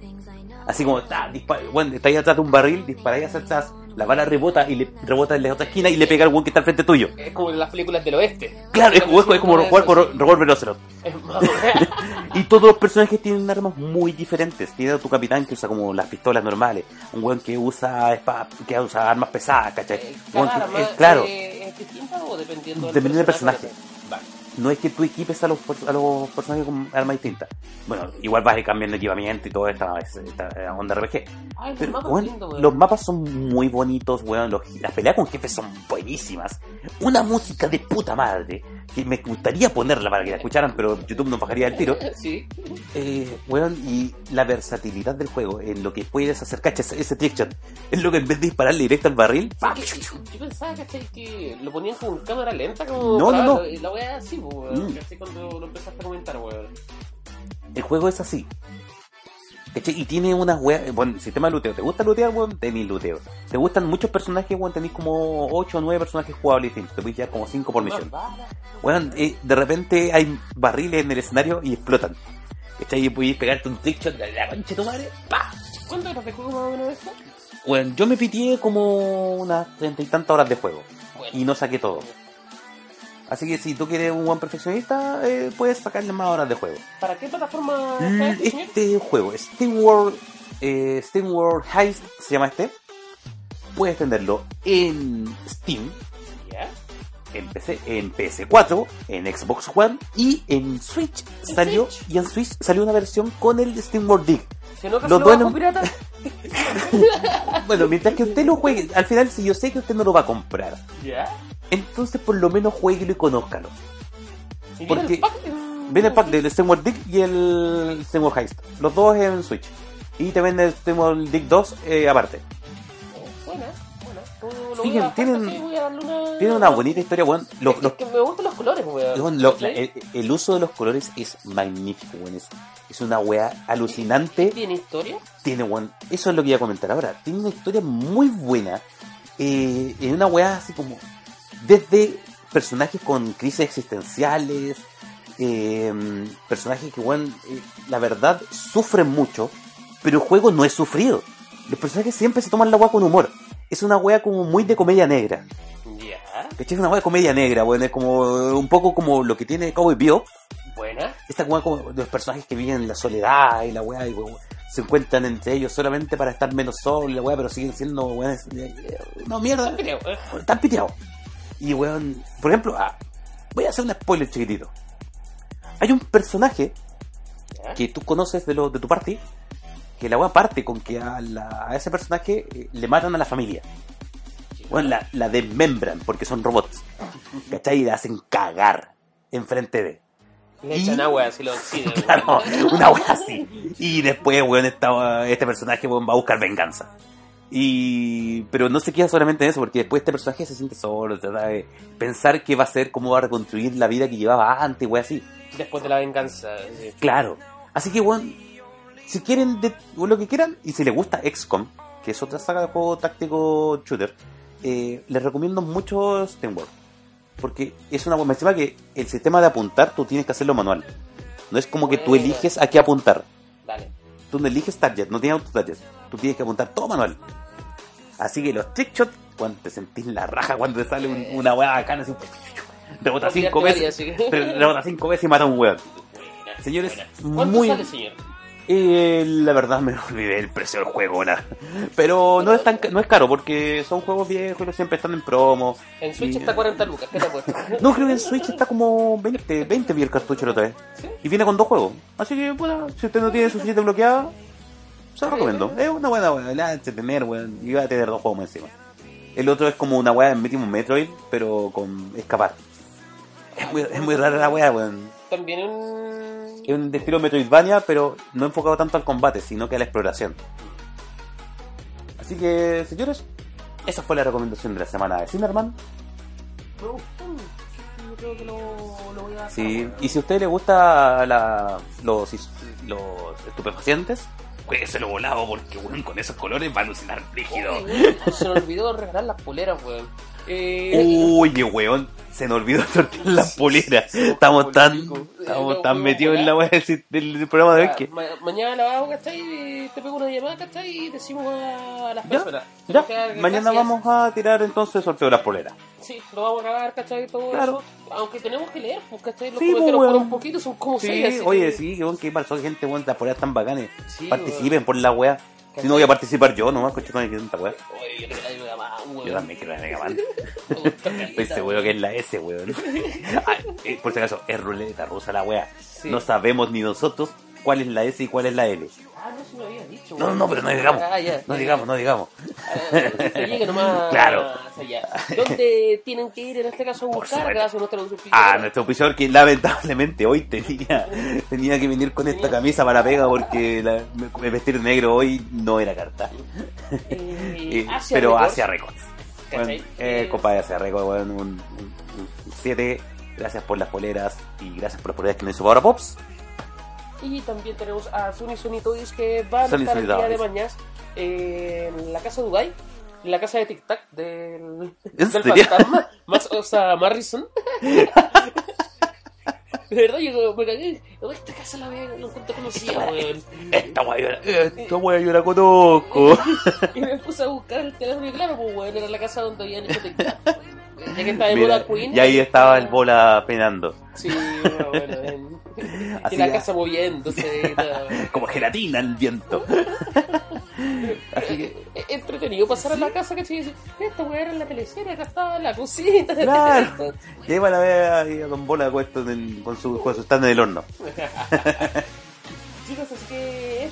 Así como, ta, bueno, está ahí atrás de un barril, disparáis hacia atrás, la bala rebota y le rebota en la otra esquina y le pega al weón que está al frente tuyo.
Es como en las películas del oeste.
Claro, es, es, es como jugar con
sí.
Revolver Ocelot.
Es más o menos.
Y todos los personajes tienen armas muy diferentes. Tiene a tu capitán que usa como las pistolas normales, un weón que usa espada, que usa armas pesadas, ¿cachai?
Eh,
que-
arma,
eh, claro,
eh, ¿Es distinta o dependiendo del
Dependiendo del personaje.
Vale.
No es que tú equipes a los, a los personajes con armas distintas. Bueno, igual vas cambiando equipamiento y todo esta, esta, esta onda RPG.
Ay, los
Pero,
mapas lindos, weón.
los mapas son muy bonitos, weón. los- las peleas con jefes son buenísimas. Una música de puta madre. Que me gustaría ponerla para que la escucharan, pero YouTube nos bajaría el tiro.
Sí.
Eh, weón, y la versatilidad del juego en lo que puedes hacer, cachas, ese trickshot. Es lo que en vez de dispararle directo al barril, ¡pam!
Que- Yo pensaba, ¿cachai? Que lo ponían con cámara lenta, como.
No, no, no.
La wea así, pues, weón.
Mm.
Cuando lo empezaste a comentar, weón.
el juego es así. Y tiene unas weas, bueno, sistema de luteo. ¿Te gusta lootear, weón? Tenés luteo. ¿Te gustan muchos personajes, weón? Tenés como 8 o 9 personajes jugables distintos. Te llevar como 5 por misión. Weón, eh, de repente hay barriles en el escenario y explotan. ¿Cachai? Y puedes pegarte un trickshot de la concha de tu madre. ¡Pah!
¿Cuántas horas de juego más o menos esto?
Bueno, yo me pitié como unas treinta y tantas horas de juego.
Bueno.
Y no saqué todo. Así que si tú quieres un buen perfeccionista, eh, puedes sacarle más horas de juego.
¿Para qué plataforma está este, señor?
Este juego, Steam World, eh, Steam World Heist, se llama este. Puedes tenerlo en Steam,
¿Ya?
en PC, en PS4, en Xbox One y en Switch
¿En
salió
Switch?
y en Switch salió una versión con el Steam World Dig.
¿Se nota
Los
lo pirata?
Bueno, mientras que usted lo juegue, al final si yo sé que usted no lo va a comprar,
¿Ya?
Entonces por lo menos jueguelo y conózcalo.
¿Y
Porque
viene el pack? en-
Viene el pack del Steam World Dig y el Steam World Heist, los dos en Switch. Y te vende el Steam World Dig 2 eh, aparte.
Buena, buena. Lo- voy
tienen-
sí, voy a darle una...
Tiene una bonita historia, weón. Los-
Es
los-
que me gustan los colores, weón.
el uso de los colores es magnífico, weón. Es, es una weá alucinante.
¿Tiene historia?
Tiene, weón. Eso es lo que iba a comentar ahora. Tiene una historia muy buena. Eh, en una weá así como. Desde personajes con crisis existenciales. eh, personajes que, weón, eh, la verdad, sufren mucho. Pero el juego no es sufrido. Los personajes siempre se toman la weá con humor. Es una weá como muy de comedia negra.
Ya.
¿Cachai? Es una weá de comedia negra, weón. Es como un poco como lo que tiene Cowboy Bebop.
Buena.
Esta weá como los personajes que viven en la soledad y la weá y se encuentran entre ellos solamente para estar menos solos la weá, pero siguen siendo weones. eh, No, mierda.
Creo, eh.
Están piteados. Y weón, por ejemplo, ah, voy a hacer un spoiler chiquitito. Hay un personaje que tú conoces de, lo, de tu party, que la weá parte con que a, la- a ese personaje eh, le matan a la familia. Bueno, la, la desmembran porque son robots. ¿Cachai? Y la hacen cagar enfrente de.
Le echan agua así lo oxidan.
Claro, una wea así. Y después, weón, esta- este personaje weón, va a buscar venganza. Y. Pero no se queda solamente en eso, porque después este personaje se siente solo, trata de pensar que va a ser, cómo va a reconstruir la vida que llevaba antes, weón, así.
Después de la venganza. sí.
Claro. Así que, weón, si quieren de, lo que quieran, y si les gusta XCOM, que es otra saga de juego táctico shooter, eh, les recomiendo mucho SteamWorld. Porque es una buena. Encima que el sistema de apuntar tú tienes que hacerlo manual. No es como que tú eliges a qué apuntar.
Dale.
Tú no eliges target, no tienes auto target. Tú tienes que apuntar todo manual. Así que los trickshots, cuando te sentís la raja cuando te sale un- una weá bacana, así, rebota cinco veces, rebota cinco veces y mata a un weón. Señores,
buena. ¿Cuánto
muy-
sale, señor?
Eh, la verdad me olvidé el precio del juego, nada. Pero no es tan no es caro porque son juegos viejos y siempre están en promo.
En Switch
Y-
está 40 lucas. ¿Qué te ha puesto?
No, creo que en Switch está como 20, 20 vi el cartucho la otra vez.
¿Sí?
Y viene con dos juegos. Así que, puta, si usted no tiene suficiente bloqueada, se lo recomiendo. Es una buena buena, la entretener, weón. Y va a tener dos juegos más encima. El otro es como una weá en Metroid Metroid, pero con escapar. Es muy, es muy rara la weá, weón.
También un...
Es un estilo Metroidvania, pero no enfocado tanto al combate, sino que a la exploración. Así que, señores, esa fue la recomendación de la semana de Zimmerman.
Me gustó. Yo creo que lo, lo voy a hacer.
Sí, y si a usted le gusta la, los, los estupefacientes, lo volado porque weón, con esos colores va a alucinar rígido.
Oye, weón, Se me olvidó regalar las poleras, weón. Eh,
Uy, qué weón, se nos olvidó sortear las poleras. Estamos tan, estamos tan metidos en la weá del, del programa de hoy
ya,
que.
ma- mañana la hago, ¿cachai? Te pego una llamada, ¿cachai? Y decimos a las personas.
ya, mañana vamos a tirar entonces el sorteo de las poleras.
Sí, lo vamos a grabar, ¿cachai? Todo
Claro.
eso. Aunque tenemos que leer, pues, ¿cachai? Los
Sí, pues,
comentarios
weón.
fueron un poquito, son como seis.
Sí,
así
oye,
que-
sí, que que pasó gente, weón, las poleras tan bacanes.
Sí,
Participen por la weá. Si no voy a participar yo, nomás, coche, que tanta weá.
Oye, yo quiero la Mega Man, weón.
Yo también quiero la Mega Man. Estoy seguro que es la S, weón. Ah, eh, por si acaso, es ruleta rusa la weá.
Sí.
No sabemos ni nosotros cuál es la S y cuál es la L.
Ah, no, se me había dicho.
No, no, pero no digamos.
Ah, ya.
No digamos, no digamos.
Ah, que llegue nomás
Claro.
allá. ¿Dónde tienen que ir en este caso a buscar? Gracias a nuestra auspiciadora.
Ah, nuestro oficiador que lamentablemente hoy tenía, tenía que venir con esta camisa para pega porque la, vestir negro hoy no era carta.
Eh, Asia
pero
Records.
Asia Records. Bueno, eh,
Eh,
compa de Asia Records, bueno, un 7. Gracias por las poleras y gracias por las poleras que nos hizo Power Pops.
Y también tenemos a Sony Sony Toys que van a estar el día de mañana en la casa de Dubai, en la casa de Tic Tac del, fantasma, Max, o sea, Marrison. De verdad, yo me cagué. Esta casa la veo, lo encuentro conocida, weón.
Esta la- esta wea yo la conozco.
Y me puse a buscar el teléfono y claro, pues weón, era la casa donde habían hecho Tic Tac. Ya que estaba de
Mira,
moda Queen.
y ahí estaba el bola penando.
Sí, bueno, bueno.
Así
y la
ya.
casa moviéndose.
Como gelatina al viento. Así que,
Eh, entretenido pasar a la casa que decir, esta weá era en la telecera, acá estaba la cocina.
Claro. y ahí van a ver ahí a Don Bola puesto en- con su, con su stand en el horno.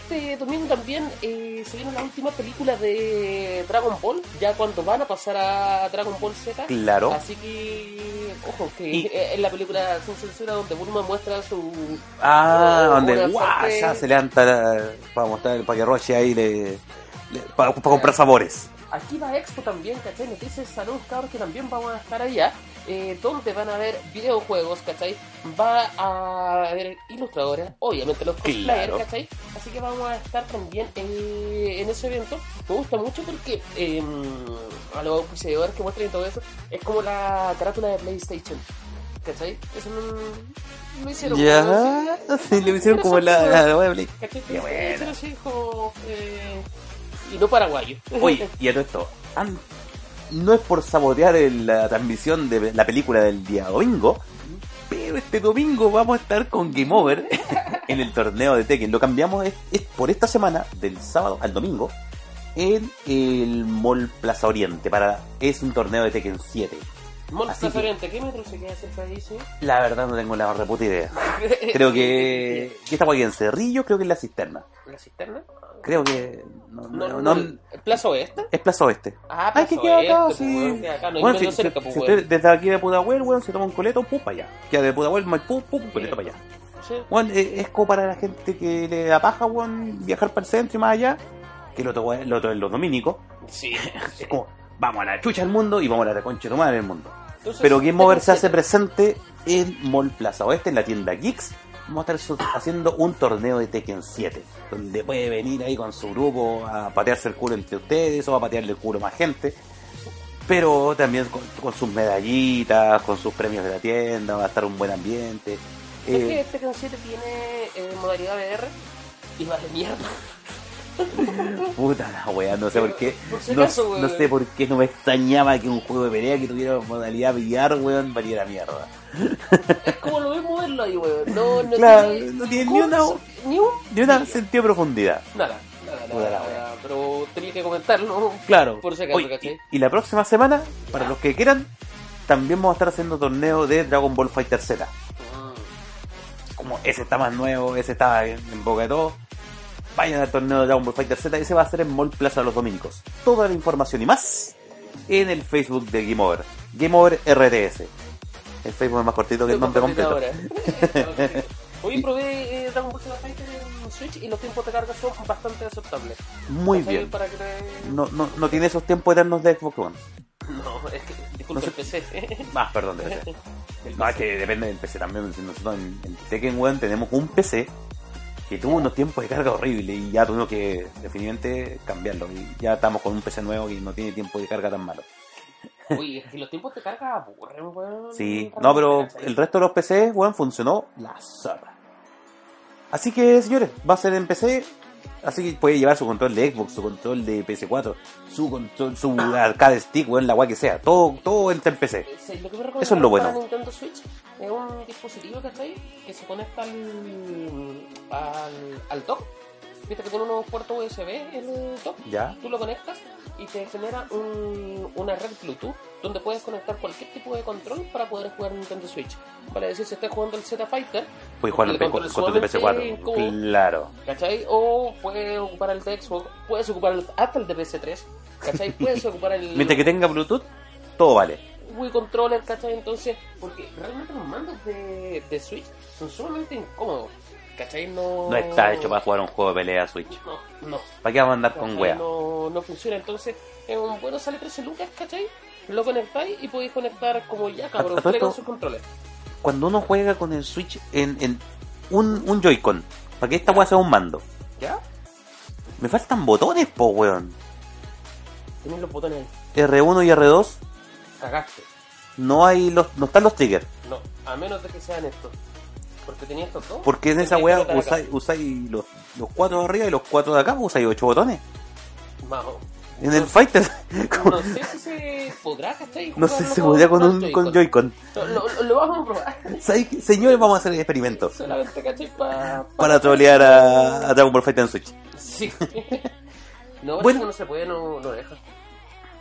Este domingo también eh, se viene la última película de Dragon Ball, ya cuando van a pasar a Dragon Ball Z.
Claro.
Así que, ojo, que
Y-
en la película sin censura donde Bulma muestra su...
Ah, donde guau, ya se levanta la- para mostrar para que Roche ahí le, para, comprar favores.
Aquí va Expo también, ¿cachai? Nos dice saludos cabros que también vamos a estar allá, eh, donde van a ver videojuegos, ¿cachai? Va a haber ilustradores, obviamente los cosplayers,
Claro.
¿cachai? Así que vamos a estar también eh, en ese evento. Me gusta mucho porque eh, a los auspiciadores que muestran y todo eso, es como la carátula de PlayStation, ¿cachai? Eso no, no hicieron
Ya,
como-
sí, le hicieron como la, la, de
eh, y no paraguayo.
Oye, y a todo esto, no es por sabotear el- la transmisión de la película del día domingo, pero este domingo vamos a estar con Game Over en el torneo de Tekken. Lo cambiamos es, es por esta semana, del sábado al domingo, en el Mall Plaza Oriente. Para, es un torneo de Tekken 7.
Mall
Así
Plaza
que-
Oriente, ¿qué metro se queda cerca de ahí, sí?
La verdad no tengo la reputa idea. Creo que... ¿Qué está aquí en Cerrillo? Creo que es la cisterna.
¿La cisterna?
Creo que... No,
No,
no,
¿Plaza Oeste?
es Plaza Oeste.
Ah,
Ay,
Plaza
que queda acá,
Oeste,
sí.
pues, acá, no hay
Bueno, si,
cerca,
si-
pues,
si usted desde aquí de Pudahuel, weón, se toma un coleto, pum, para allá. Queda de Pudahuel, Maipú, pum, un coleto para allá.
Sí.
Bueno, eh, es como para la gente que le da paja, weón, viajar para el centro y más allá. Que el otro, otro es los dominicos.
Sí.
Es como, vamos a la chucha del mundo y vamos a la tu madre del mundo.
Entonces,
Pero Game Over se
Tekken
hace presente en Mall Plaza Oeste, en la tienda Geeks. Vamos a estar haciendo un torneo de Tekken 7, donde puede venir ahí con su grupo a patearse el culo entre ustedes o a patearle el culo a más gente. Pero también con, con sus medallitas, con sus premios de la tienda, va a estar un buen ambiente.
¿Sabes que
Eh,
Tekken 7 tiene eh, modalidad VR? Y vale mierda.
puta la wea, no sé por qué.
Por si
No,
acaso, weón.
no sé por qué no me extrañaba que un juego de pelea que tuviera modalidad VR, weón, valiera mierda.
Es como lo mismo verlo ahí, weón. No, no
Claro,
tiene,
no tiene ni una-
Ni un...
De una sentido de profundidad.
Nada, nada, nada, nada, Pero tenía que comentarlo.
Claro.
Por si acaso,
Oye,
¿cachai?
y, y la próxima semana, para los que quieran, también vamos a estar haciendo torneo de Dragon Ball Fighter Z.
Mm.
Como ese está más nuevo, ese está en, en boca de todo. Vayan al torneo de Dragon Ball Fighter Z, ese va a ser en Mall Plaza Los Dominicos. Toda la información y más en el Facebook de Game Over. Game Over RTS. El Facebook es más cortito que el nombre completo.
Ahora. Hoy probé eh, Dragon Ball Z Fighter en Switch y los tiempos de carga son bastante aceptables.
Muy bien.
Para que...
No, no, no tiene esos tiempos eternos de Xbox One.
No, es que, disculpa,
No
el PC.
Ah, perdón. No, es que depende del PC también. Nosotros en, en Tekken One tenemos un PC que tuvo unos tiempos de carga horribles y ya tuvimos que definitivamente cambiarlo. Y ya estamos con un PC nuevo y no tiene tiempo de carga tan malo.
Uy, es que los tiempos de carga aburren, weón.
Sí, no, pero el resto de los PCs, weón, funcionó la zorra. Así que, señores, va a ser en PC. Así que puede llevar su control de Xbox, su control de PS4, su control, su arcade stick, weón, la guay que sea. Todo, todo entra en PC.
Sí, lo que me
Eso es lo bueno.
Nintendo Switch es un dispositivo ¿cachai? que se conecta al, al, al dock. Viste que tiene unos puertos USB el dock.
¿Ya?
Tú lo conectas y te genera un- una red Bluetooth donde puedes conectar cualquier tipo de control para poder jugar Nintendo Switch. Vale decir, si estás jugando el Z Fighter,
Puedes jugar
el control
de
sumamente
PS4.
incómodo,
Claro.
¿cachai? O puedes ocupar el de Xbox, puedes ocupar el- hasta el de PS3, ¿cachai? Puedes ocupar el.
Mientras que tenga Bluetooth, todo vale.
Wii Controller, ¿cachai? Entonces, porque realmente los mandos de, de Switch son sumamente incómodos, ¿cachai? No,
No está hecho para jugar un juego de pelea Switch.
No, no.
¿Para qué vamos a andar con wea?
No, no funciona, entonces es un bueno sale 13 lucas, ¿cachai? Lo conectáis y podéis conectar como ya, cabrón,
esto-
sus controles.
Cuando uno juega con el Switch en, en un, un Joy-Con, para que esta wea sea un mando,
¿Ya?
me faltan botones, po weón.
Tenéis los botones ahí.
R1 y R2,
Cagaste.
no hay los, no están los triggers.
No, a menos de que sean estos. Porque tenía estos dos.
Porque en esa
acá.
usáis, usáis los, los cuatro de arriba y los cuatro de acá, pues usáis ocho botones.
Más o-
En el Fighter,
No sé si se podrá, ¿cachai?
no sé si se podía con un con Joy-Con.
Lo, lo- lo vamos a probar.
Señores, vamos a hacer el experimento
Solamente, ¿cachai? Pa-
para trolear a, a Dragon Ball Fighter en Switch.
Sí. no,
Bueno.
no se puede, no, no deja.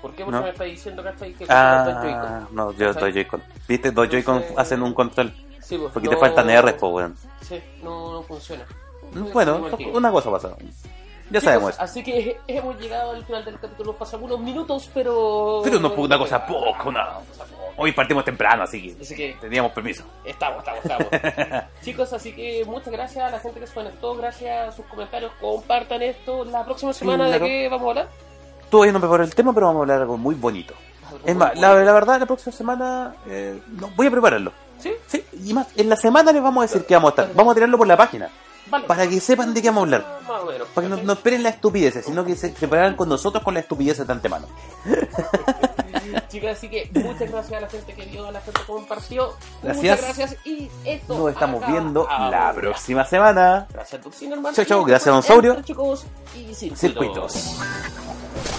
¿Por qué? Porque
No.
me está diciendo, ¿cachai? Que ah,
no, yo
¿Cachai?
dos Joy-Con. ¿Viste? Dos Joy-Con hacen un control.
Sí, pues,
Porque
no-
te faltan R, pues weón.
Sí, no, no funciona.
Bueno,
No entiendo.
una cosa pasa. Ya
Chicos,
sabemos eso.
Así que hemos llegado al final del capítulo. Nos pasan unos minutos, pero.
Pero no fue una cosa poco, una- Hoy partimos temprano, así que
Así que
teníamos permiso.
estamos, estamos, estamos. Chicos, así que muchas gracias a la gente que se conectó. Gracias a sus comentarios. Compartan esto. La próxima semana. ¿de qué vamos a hablar?
Todavía no me preparo el tema, pero vamos a hablar de algo muy bonito.
Algo
Es
muy
más, la verdad, la próxima semana eh, no, voy a prepararlo.
¿Sí?
Sí, y más, en la semana les vamos a decir que vamos a estar. Vamos a tirarlo por la página,
Vale.
para que sepan de qué vamos a hablar.
Más o menos.
Para que no, esperen las estupideces, sino que se preparen con nosotros con las estupideces de antemano.
Chicos, así que muchas gracias a la gente que vio, a la gente que compartió.
Gracias.
Muchas gracias y esto.
Nos estamos viendo la próxima semana.
Gracias, Tuxino, hermano.
Chau,
Y
gracias, don Saurio.
Chicos y circuitos.
Circuitos.